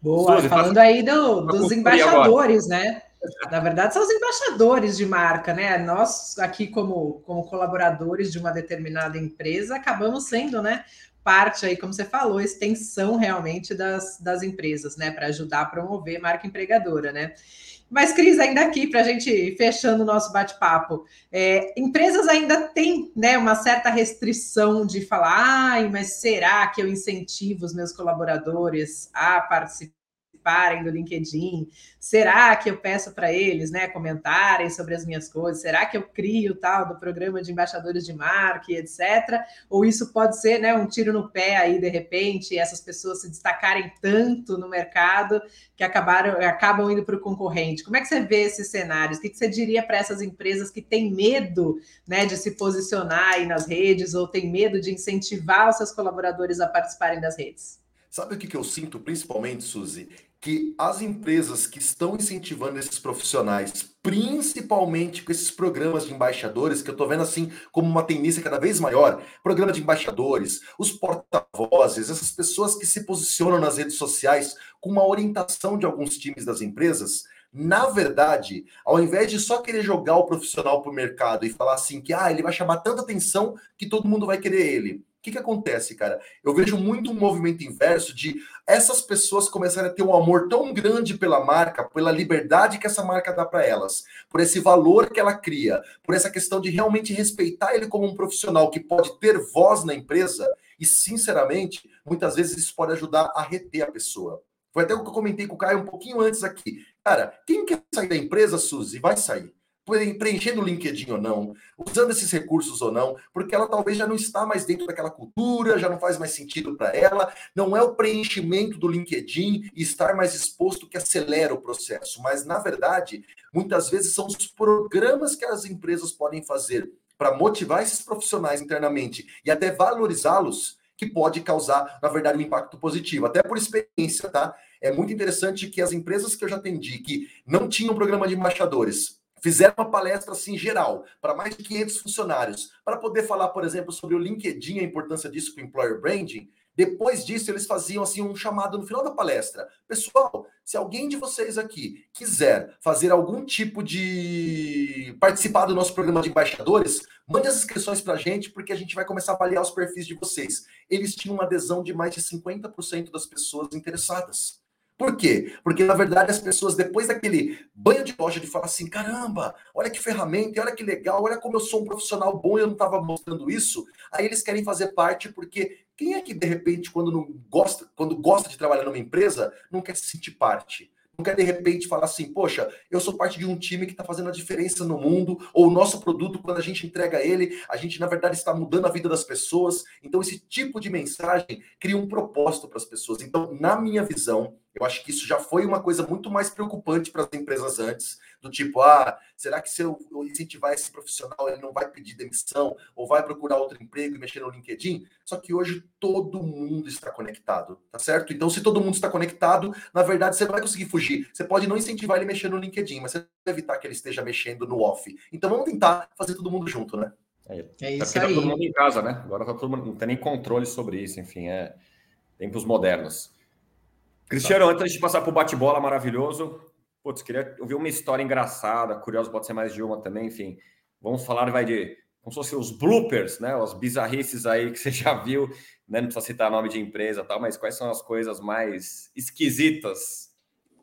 Boa, Suzy, falando aí do, dos embaixadores, né? Na verdade, são os embaixadores de marca, né? Nós, aqui, como, como colaboradores de uma determinada empresa, acabamos sendo, né? parte aí, como você falou, extensão realmente das, das empresas, né? Para ajudar a promover marca empregadora, né? Mas, Cris, ainda aqui, para a gente fechando o nosso bate-papo, é, empresas ainda têm né, uma certa restrição de falar, ai, mas será que eu incentivo os meus colaboradores a participar? Participarem do LinkedIn? Será que eu peço para eles, né, comentarem sobre as minhas coisas? Será que eu crio tal do programa de embaixadores de marca, etc. Ou isso pode ser, né, um tiro no pé aí de repente, essas pessoas se destacarem tanto no mercado que acabaram acabam indo para o concorrente. Como é que você vê esses cenários? O que você diria para essas empresas que têm medo, né, de se posicionar aí nas redes ou têm medo de incentivar os seus colaboradores a participarem das redes? Sabe o que, que eu sinto principalmente, Suzy? Que as empresas que estão incentivando esses profissionais, principalmente com esses programas de embaixadores, que eu estou vendo assim como uma tendência cada vez maior, programa de embaixadores, os porta-vozes, essas pessoas que se posicionam nas redes sociais com uma orientação de alguns times das empresas, na verdade, ao invés de só querer jogar o profissional para o mercado e falar assim que ah, ele vai chamar tanta atenção que todo mundo vai querer ele que, que acontece, cara? Eu vejo muito um movimento inverso de essas pessoas começarem a ter um amor tão grande pela marca, pela liberdade que essa marca dá para elas, por esse valor que ela cria, por essa questão de realmente respeitar ele como um profissional que pode ter voz na empresa, e sinceramente, muitas vezes isso pode ajudar a reter a pessoa. Foi até o que eu comentei com o Caio um pouquinho antes aqui. Cara, quem quer sair da empresa, Suzy, vai sair preenchendo o LinkedIn ou não, usando esses recursos ou não, porque ela talvez já não está mais dentro daquela cultura, já não faz mais sentido para ela. Não é o preenchimento do LinkedIn e estar mais exposto que acelera o processo, mas na verdade, muitas vezes são os programas que as empresas podem fazer para motivar esses profissionais internamente e até valorizá-los que pode causar, na verdade, um impacto positivo. Até por experiência, tá? É muito interessante que as empresas que eu já atendi, que não tinham programa de embaixadores, fizeram uma palestra assim geral para mais de 500 funcionários para poder falar, por exemplo, sobre o LinkedIn, a importância disso para o employer branding. Depois disso, eles faziam assim um chamado no final da palestra. Pessoal, se alguém de vocês aqui quiser fazer algum tipo de participar do nosso programa de embaixadores, mande as inscrições para a gente, porque a gente vai começar a avaliar os perfis de vocês. Eles tinham uma adesão de mais de 50% das pessoas interessadas. Por quê? Porque, na verdade, as pessoas, depois daquele banho de loja de falar assim: caramba, olha que ferramenta, olha que legal, olha como eu sou um profissional bom e eu não estava mostrando isso, aí eles querem fazer parte, porque quem é que, de repente, quando não gosta, quando gosta de trabalhar numa empresa, não quer se sentir parte? Não quer de repente falar assim, poxa, eu sou parte de um time que está fazendo a diferença no mundo, ou o nosso produto, quando a gente entrega ele, a gente na verdade está mudando a vida das pessoas. Então, esse tipo de mensagem cria um propósito para as pessoas. Então, na minha visão, eu acho que isso já foi uma coisa muito mais preocupante para as empresas antes, do tipo, ah, será que se eu incentivar esse profissional, ele não vai pedir demissão ou vai procurar outro emprego e mexer no LinkedIn? Só que hoje todo mundo está conectado, tá certo? Então, se todo mundo está conectado, na verdade você não vai conseguir fugir. Você pode não incentivar ele a mexer no LinkedIn, mas você vai evitar que ele esteja mexendo no off. Então, vamos tentar fazer todo mundo junto, né? É, é isso tá aí. todo mundo em casa, né? Agora tá todo mundo, não tem nem controle sobre isso, enfim, é tempos modernos. Cristiano, antes de passar para o bate-bola maravilhoso, putz, queria ouvir uma história engraçada, curioso, pode ser mais de uma também, enfim. Vamos falar, vai de como se fossem os bloopers, né? As bizarrices aí que você já viu, né? Não precisa citar nome de empresa tal, mas quais são as coisas mais esquisitas,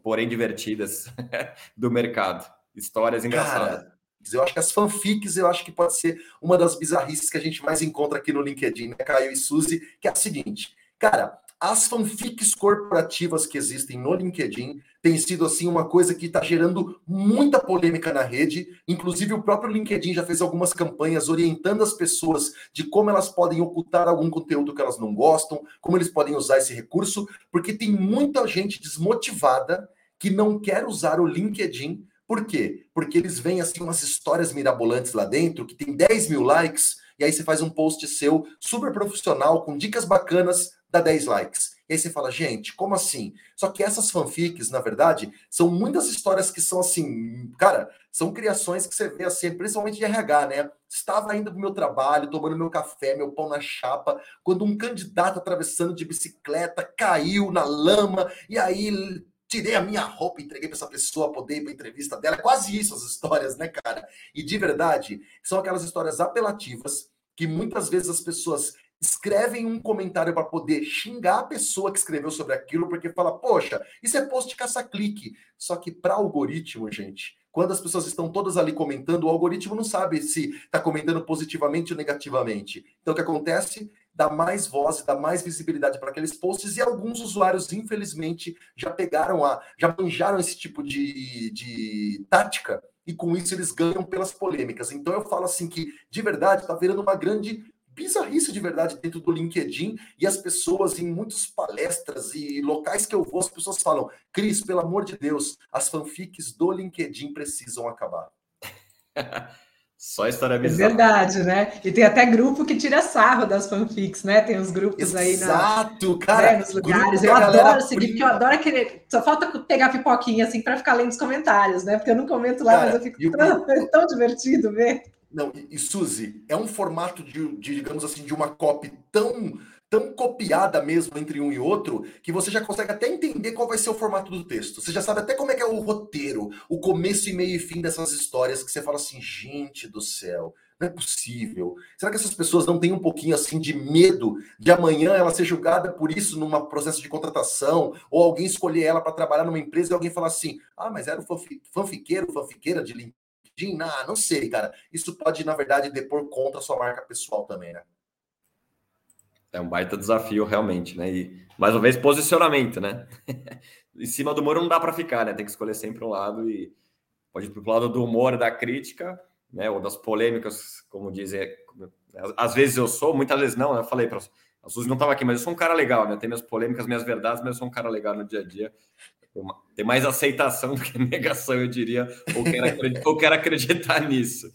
porém divertidas do mercado? Histórias engraçadas. Cara, eu acho que as fanfics, eu acho que pode ser uma das bizarrices que a gente mais encontra aqui no LinkedIn, né, Caio e Suzy, que é a seguinte. Cara, as fanfics corporativas que existem no LinkedIn têm sido assim uma coisa que está gerando muita polêmica na rede. Inclusive, o próprio LinkedIn já fez algumas campanhas orientando as pessoas de como elas podem ocultar algum conteúdo que elas não gostam, como eles podem usar esse recurso, porque tem muita gente desmotivada que não quer usar o LinkedIn. Por quê? Porque eles veem assim umas histórias mirabolantes lá dentro que tem 10 mil likes, e aí você faz um post seu super profissional, com dicas bacanas dá 10 likes. E aí você fala, gente, como assim? Só que essas fanfics, na verdade, são muitas histórias que são assim, cara, são criações que você vê assim, principalmente de RH, né? Estava indo pro meu trabalho, tomando meu café, meu pão na chapa, quando um candidato atravessando de bicicleta caiu na lama, e aí tirei a minha roupa, entreguei para essa pessoa poder ir para entrevista dela. Quase isso as histórias, né, cara? E de verdade, são aquelas histórias apelativas que muitas vezes as pessoas escrevem um comentário para poder xingar a pessoa que escreveu sobre aquilo, porque fala, poxa, isso é post de caça-clique. Só que para algoritmo, gente, quando as pessoas estão todas ali comentando, o algoritmo não sabe se está comentando positivamente ou negativamente. Então, o que acontece? dá mais voz, dá mais visibilidade para aqueles posts, e alguns usuários, infelizmente, já pegaram a, já manjaram esse tipo de, de tática, e com isso eles ganham pelas polêmicas. Então eu falo assim que, de verdade, está virando uma grande bizarrice de verdade dentro do LinkedIn e as pessoas em muitas palestras e locais que eu vou, as pessoas falam: Cris, pelo amor de Deus, as fanfics do LinkedIn precisam acabar. Só história bizarra. É verdade, né? E tem até grupo que tira sarro das fanfics, né? Tem os grupos Exato, aí na, Exato, cara. Né, nos lugares. Eu adoro seguir, porque eu adoro querer. Só falta pegar pipoquinha assim para ficar lendo os comentários, né? Porque eu não comento lá, cara, mas eu fico tão, é tão divertido ver. Não, e, e Suzy, é um formato de, de, digamos assim, de uma copy tão tão copiada mesmo entre um e outro que você já consegue até entender qual vai ser o formato do texto. Você já sabe até como é que é o roteiro, o começo e meio e fim dessas histórias que você fala assim, gente do céu, não é possível. Será que essas pessoas não têm um pouquinho assim de medo de amanhã ela ser julgada por isso num processo de contratação ou alguém escolher ela para trabalhar numa empresa e alguém falar assim: "Ah, mas era o fanfiqueiro, fanfiqueira de LinkedIn?" Não sei, cara. Isso pode na verdade depor contra a sua marca pessoal também, né? É um baita desafio, realmente, né? E, mais uma vez, posicionamento, né? em cima do muro não dá para ficar, né? Tem que escolher sempre um lado e pode ir para o lado do humor, da crítica, né? Ou das polêmicas, como dizem. Às vezes eu sou, muitas vezes não. Né? Eu falei para a Suzy não estava aqui, mas eu sou um cara legal, né? Tem minhas polêmicas, minhas verdades, mas eu sou um cara legal no dia a dia. Tem mais aceitação do que negação, eu diria, ou quero acreditar, ou quero acreditar nisso.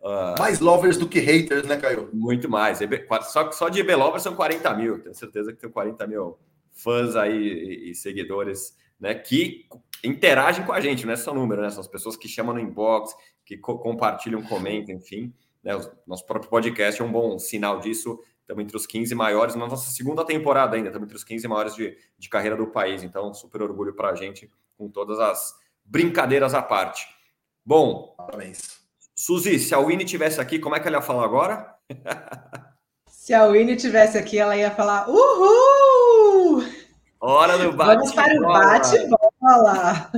Uh, mais lovers do que haters, né, Caio? Muito mais. Só, só de EB lovers são 40 mil. Tenho certeza que tem 40 mil fãs aí e, e seguidores, né? Que interagem com a gente, não é só número, né? São as pessoas que chamam no inbox, que co compartilham, comentam, enfim. Né? O nosso próprio podcast é um bom sinal disso. Estamos entre os 15 maiores, na nossa segunda temporada ainda, estamos entre os 15 maiores de, de carreira do país. Então, super orgulho para a gente, com todas as brincadeiras à parte. Bom, parabéns. Suzy, se a Winnie tivesse aqui, como é que ela ia falar agora? Se a Winnie tivesse aqui, ela ia falar Uhul! Hora do bate Vamos para o bate-bola!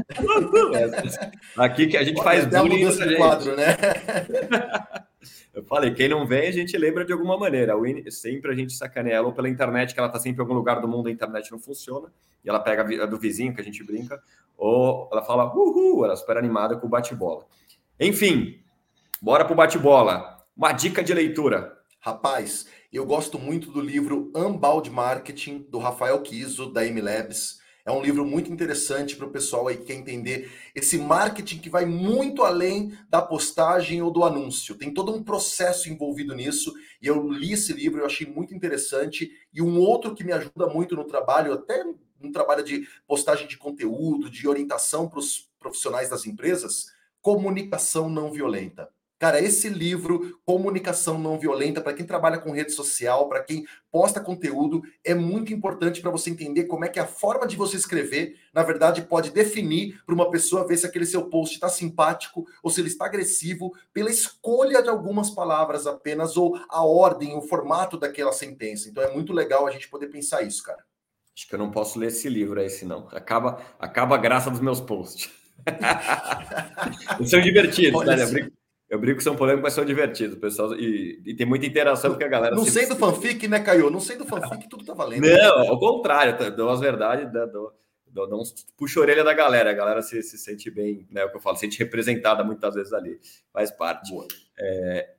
aqui que a gente faz bullying quadro, né? Eu falei, quem não vem, a gente lembra de alguma maneira. A Winnie, sempre a gente sacaneia ela pela internet, que ela está sempre em algum lugar do mundo, a internet não funciona, e ela pega a do vizinho, que a gente brinca, ou ela fala, uhul, ela é super animada com o bate-bola. Enfim, Bora pro bate-bola. Uma dica de leitura. Rapaz, eu gosto muito do livro Unbound Marketing, do Rafael Kiso, da MLabs. É um livro muito interessante para o pessoal aí que quer entender esse marketing que vai muito além da postagem ou do anúncio. Tem todo um processo envolvido nisso. E eu li esse livro, eu achei muito interessante. E um outro que me ajuda muito no trabalho, até no trabalho de postagem de conteúdo, de orientação para os profissionais das empresas, comunicação não violenta. Cara, esse livro, Comunicação Não Violenta, para quem trabalha com rede social, para quem posta conteúdo, é muito importante para você entender como é que a forma de você escrever, na verdade, pode definir para uma pessoa ver se aquele seu post está simpático ou se ele está agressivo, pela escolha de algumas palavras apenas, ou a ordem, o formato daquela sentença. Então é muito legal a gente poder pensar isso, cara. Acho que eu não posso ler esse livro aí, senão acaba, acaba a graça dos meus posts. Eles são divertidos, né? Eu brinco que são polêmicos, mas são divertidos, pessoal. E, e, tem muita interação, porque a galera. Não sei do fanfic, né, Caio? Não sei do fanfic, tudo tá valendo. Não, ao contrário, tá, dou as verdades, dou, dou, dou puxa a orelha da galera. A galera se, se sente bem, né? É o que eu falo, se sente representada muitas vezes ali. Faz parte. É,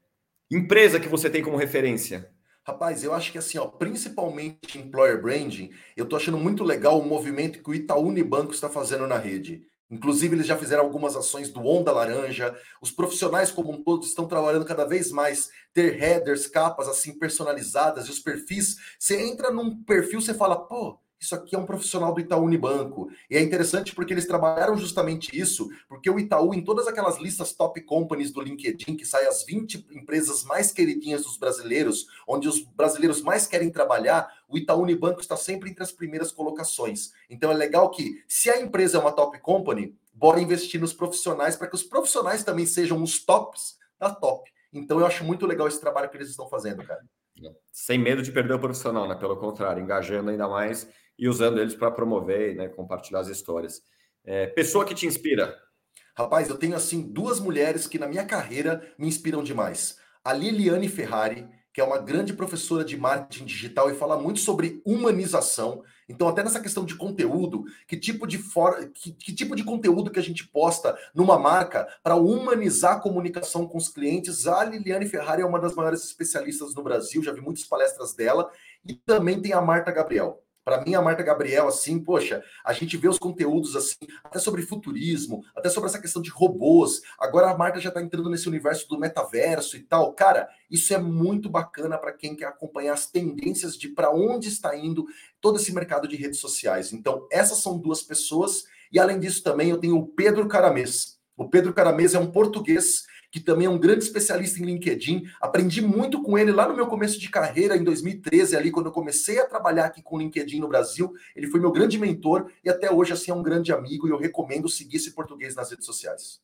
empresa que você tem como referência? Rapaz, eu acho que assim, ó, principalmente employer branding, eu tô achando muito legal o movimento que o Itaú Unibanco está fazendo na rede. Inclusive, eles já fizeram algumas ações do Onda Laranja. Os profissionais, como um todo, estão trabalhando cada vez mais ter headers, capas assim personalizadas e os perfis. Você entra num perfil, você fala, pô, isso aqui é um profissional do Itaú Unibanco. E é interessante porque eles trabalharam justamente isso, porque o Itaú, em todas aquelas listas top companies do LinkedIn, que sai as 20 empresas mais queridinhas dos brasileiros, onde os brasileiros mais querem trabalhar, o Itaú Unibanco está sempre entre as primeiras colocações. Então é legal que, se a empresa é uma top company, bora investir nos profissionais para que os profissionais também sejam os tops da top. Então eu acho muito legal esse trabalho que eles estão fazendo, cara. Sem medo de perder o profissional, né? Pelo contrário, engajando ainda mais e usando eles para promover e né, compartilhar as histórias. É, pessoa que te inspira? Rapaz, eu tenho assim duas mulheres que na minha carreira me inspiram demais. A Liliane Ferrari, que é uma grande professora de marketing digital e fala muito sobre humanização. Então, até nessa questão de conteúdo, que tipo de for... que, que tipo de conteúdo que a gente posta numa marca para humanizar a comunicação com os clientes? A Liliane Ferrari é uma das maiores especialistas no Brasil, já vi muitas palestras dela, e também tem a Marta Gabriel. Para mim, a Marta Gabriel, assim, poxa, a gente vê os conteúdos assim, até sobre futurismo, até sobre essa questão de robôs. Agora a Marta já está entrando nesse universo do metaverso e tal. Cara, isso é muito bacana para quem quer acompanhar as tendências de para onde está indo todo esse mercado de redes sociais. Então, essas são duas pessoas. E além disso, também eu tenho o Pedro Caramês. O Pedro Caramês é um português que também é um grande especialista em LinkedIn. Aprendi muito com ele lá no meu começo de carreira, em 2013, ali, quando eu comecei a trabalhar aqui com LinkedIn no Brasil. Ele foi meu grande mentor e até hoje, assim, é um grande amigo e eu recomendo seguir esse português nas redes sociais.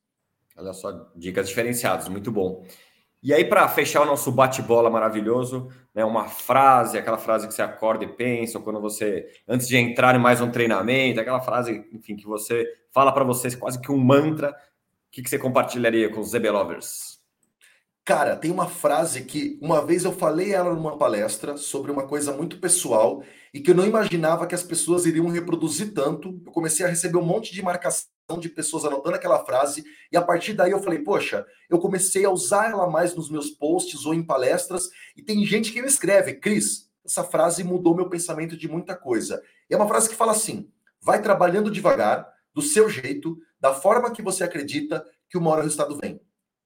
Olha só, dicas diferenciadas, muito bom. E aí, para fechar o nosso bate-bola maravilhoso, né, uma frase, aquela frase que você acorda e pensa, ou quando você, antes de entrar em mais um treinamento, aquela frase, enfim, que você fala para vocês quase que um mantra o que, que você compartilharia com os ZB Lovers? Cara, tem uma frase que uma vez eu falei ela numa palestra sobre uma coisa muito pessoal e que eu não imaginava que as pessoas iriam reproduzir tanto. Eu comecei a receber um monte de marcação de pessoas anotando aquela frase e a partir daí eu falei, poxa, eu comecei a usar ela mais nos meus posts ou em palestras e tem gente que me escreve, Cris, essa frase mudou meu pensamento de muita coisa. E é uma frase que fala assim: vai trabalhando devagar, do seu jeito, da forma que você acredita que uma hora o resultado vem.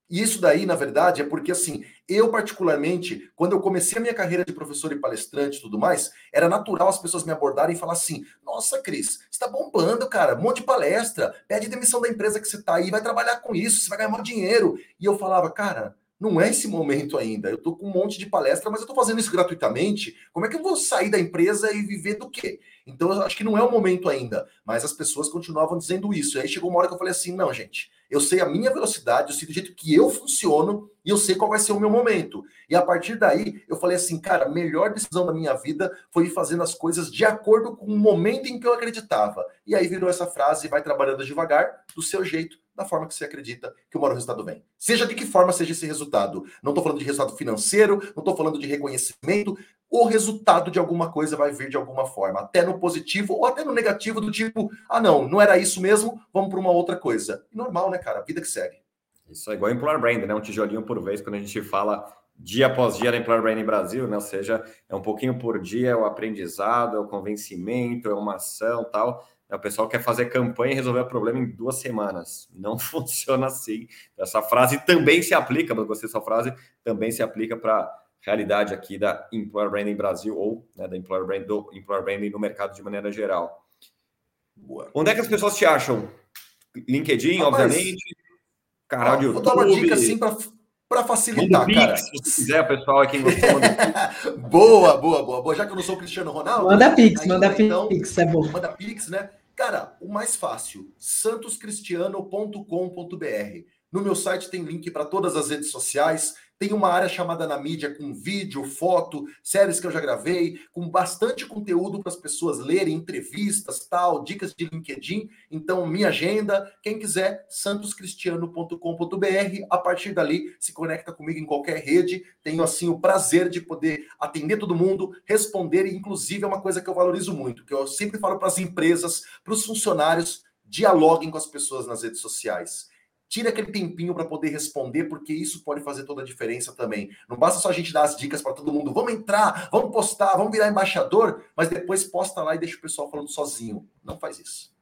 E isso daí, na verdade, é porque assim, eu particularmente, quando eu comecei a minha carreira de professor e palestrante e tudo mais, era natural as pessoas me abordarem e falar assim: "Nossa, Cris, você tá bombando, cara, um monte de palestra, pede demissão da empresa que você tá aí, vai trabalhar com isso, você vai ganhar mais dinheiro". E eu falava: "Cara, não é esse momento ainda. Eu tô com um monte de palestra, mas eu tô fazendo isso gratuitamente. Como é que eu vou sair da empresa e viver do quê? Então, eu acho que não é o momento ainda. Mas as pessoas continuavam dizendo isso. E aí chegou uma hora que eu falei assim: não, gente, eu sei a minha velocidade, eu sei do jeito que eu funciono e eu sei qual vai ser o meu momento. E a partir daí, eu falei assim, cara, a melhor decisão da minha vida foi ir fazendo as coisas de acordo com o momento em que eu acreditava. E aí virou essa frase: vai trabalhando devagar, do seu jeito, da forma que você acredita que o resultado vem. Seja de que forma seja esse resultado. Não estou falando de resultado financeiro, não estou falando de reconhecimento. O resultado de alguma coisa vai vir de alguma forma, até no positivo ou até no negativo, do tipo, ah, não, não era isso mesmo, vamos para uma outra coisa. Normal, né, cara? Vida que segue. Isso é igual Employer Brand, né? Um tijolinho por vez, quando a gente fala dia após dia na Employer Brand Brasil, né? Ou seja, é um pouquinho por dia, é o aprendizado, é o convencimento, é uma ação tal. O pessoal quer fazer campanha e resolver o problema em duas semanas. Não funciona assim. Essa frase também se aplica, mas gostei dessa frase, também se aplica para a realidade aqui da Employer Branding Brasil ou né, da Employer, Brand, do Employer Branding no mercado de maneira geral. Boa. Onde é que as pessoas te acham? LinkedIn, Rapaz, obviamente. Canal de YouTube. Vou dar uma dica assim para facilitar, Pix, cara. Se quiser, pessoal, aqui gostou. boa, boa, boa, boa. Já que eu não sou Cristiano Ronaldo. Manda Pix, manda então, Pix, é bom. Manda Pix, né? Cara, o mais fácil, santoscristiano.com.br. No meu site tem link para todas as redes sociais. Tem uma área chamada na mídia com vídeo, foto, séries que eu já gravei, com bastante conteúdo para as pessoas lerem, entrevistas, tal, dicas de LinkedIn. Então, minha agenda, quem quiser, santoscristiano.com.br. A partir dali, se conecta comigo em qualquer rede. Tenho assim o prazer de poder atender todo mundo, responder e inclusive é uma coisa que eu valorizo muito, que eu sempre falo para as empresas, para os funcionários, dialoguem com as pessoas nas redes sociais tira aquele tempinho para poder responder, porque isso pode fazer toda a diferença também. Não basta só a gente dar as dicas para todo mundo, vamos entrar, vamos postar, vamos virar embaixador, mas depois posta lá e deixa o pessoal falando sozinho. Não faz isso.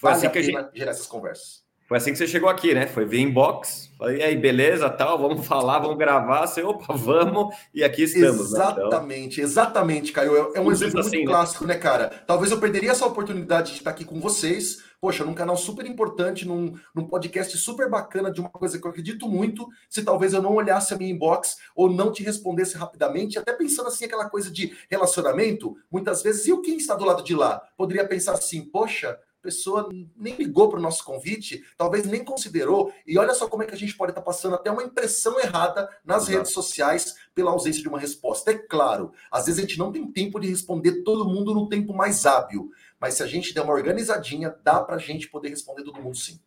Vale assim que a gente gerar essas conversas. Foi assim que você chegou aqui, né? Foi via inbox, falei, e aí, beleza, tal, vamos falar, vamos gravar, você, opa, vamos, e aqui estamos. Exatamente, né? então... exatamente, Caio. É, é um exemplo assim, muito né? clássico, né, cara? Talvez eu perderia essa oportunidade de estar aqui com vocês, poxa, num canal super importante, num, num podcast super bacana de uma coisa que eu acredito muito, se talvez eu não olhasse a minha inbox ou não te respondesse rapidamente, até pensando assim, aquela coisa de relacionamento, muitas vezes, e o quem está do lado de lá? Poderia pensar assim, poxa, pessoa nem ligou para o nosso convite, talvez nem considerou. E olha só como é que a gente pode estar tá passando até uma impressão errada nas Exato. redes sociais pela ausência de uma resposta. É claro, às vezes a gente não tem tempo de responder todo mundo no tempo mais hábil, mas se a gente der uma organizadinha, dá para a gente poder responder todo mundo sim.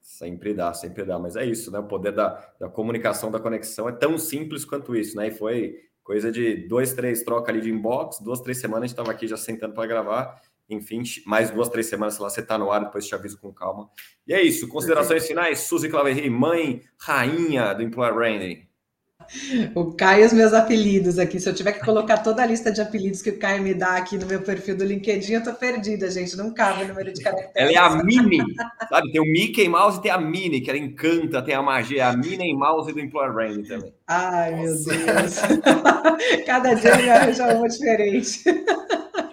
Sempre dá, sempre dá, mas é isso, né? O poder da, da comunicação, da conexão é tão simples quanto isso, né? E foi Coisa de dois, três troca ali de inbox, duas, três semanas a gente estava aqui já sentando para gravar. Enfim, mais duas, três semanas, sei lá, você está no ar, depois te aviso com calma. E é isso. Considerações finais, Suzy Claverry, mãe, rainha do Employer Branding. O Caio e os meus apelidos aqui. Se eu tiver que colocar toda a lista de apelidos que o Caio me dá aqui no meu perfil do LinkedIn, eu tô perdida, gente. Não cabe o número de caracteres. Ela é a Mini, sabe? Tem o Mickey Mouse e tem a Mini, que ela encanta, tem a magia, a Minnie Mouse do Employer Branding também. Ai, meu Deus. Cada dia ele arranja uma diferente.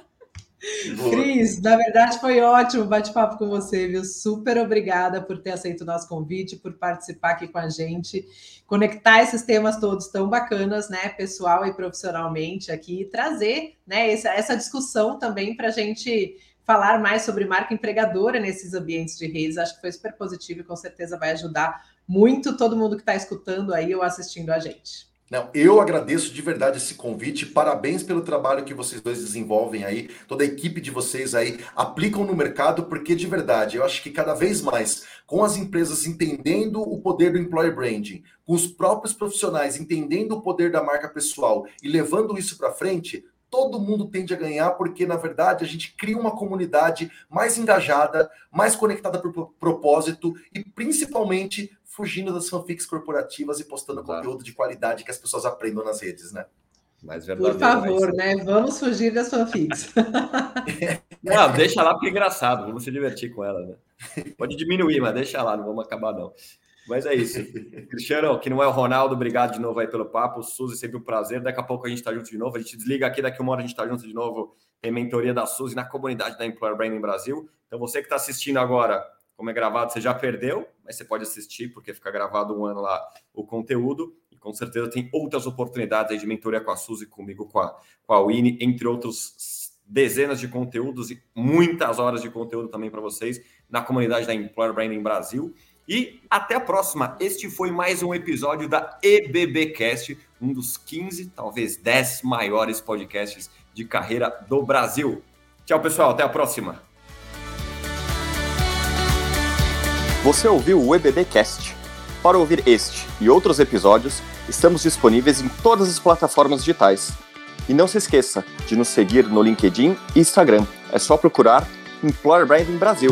Cris, na verdade foi ótimo bate-papo com você, viu? Super obrigada por ter aceito o nosso convite, por participar aqui com a gente, conectar esses temas todos tão bacanas, né, pessoal e profissionalmente aqui, e trazer, né, essa, essa discussão também para a gente falar mais sobre marca empregadora nesses ambientes de redes. Acho que foi super positivo e com certeza vai ajudar muito todo mundo que está escutando aí ou assistindo a gente. Não, eu agradeço de verdade esse convite. Parabéns pelo trabalho que vocês dois desenvolvem aí, toda a equipe de vocês aí aplicam no mercado, porque de verdade, eu acho que cada vez mais, com as empresas entendendo o poder do employer branding, com os próprios profissionais entendendo o poder da marca pessoal e levando isso para frente, todo mundo tende a ganhar, porque na verdade a gente cria uma comunidade mais engajada, mais conectada por propósito e principalmente fugindo das fanfics corporativas e postando Exato. conteúdo de qualidade que as pessoas aprendam nas redes, né? Mais Por favor, né? Vamos fugir das fanfics. não, deixa lá porque é engraçado, vamos se divertir com ela, né? Pode diminuir, mas deixa lá, não vamos acabar não. Mas é isso. Cristiano, que não é o Ronaldo, obrigado de novo aí pelo papo. Suzy, sempre um prazer. Daqui a pouco a gente está junto de novo. A gente desliga aqui, daqui uma hora a gente está junto de novo. Tem mentoria da Suzy na comunidade da Employer Branding Brasil. Então, você que está assistindo agora, como é gravado, você já perdeu, mas você pode assistir, porque fica gravado um ano lá o conteúdo. E com certeza tem outras oportunidades aí de mentoria com a Suzy, comigo, com a, com a Winnie, entre outros dezenas de conteúdos e muitas horas de conteúdo também para vocês na comunidade da Employer Branding Brasil. E até a próxima. Este foi mais um episódio da EBBcast, um dos 15, talvez 10 maiores podcasts de carreira do Brasil. Tchau, pessoal. Até a próxima. Você ouviu o EBBcast? Para ouvir este e outros episódios, estamos disponíveis em todas as plataformas digitais. E não se esqueça de nos seguir no LinkedIn e Instagram. É só procurar Employer Branding Brasil.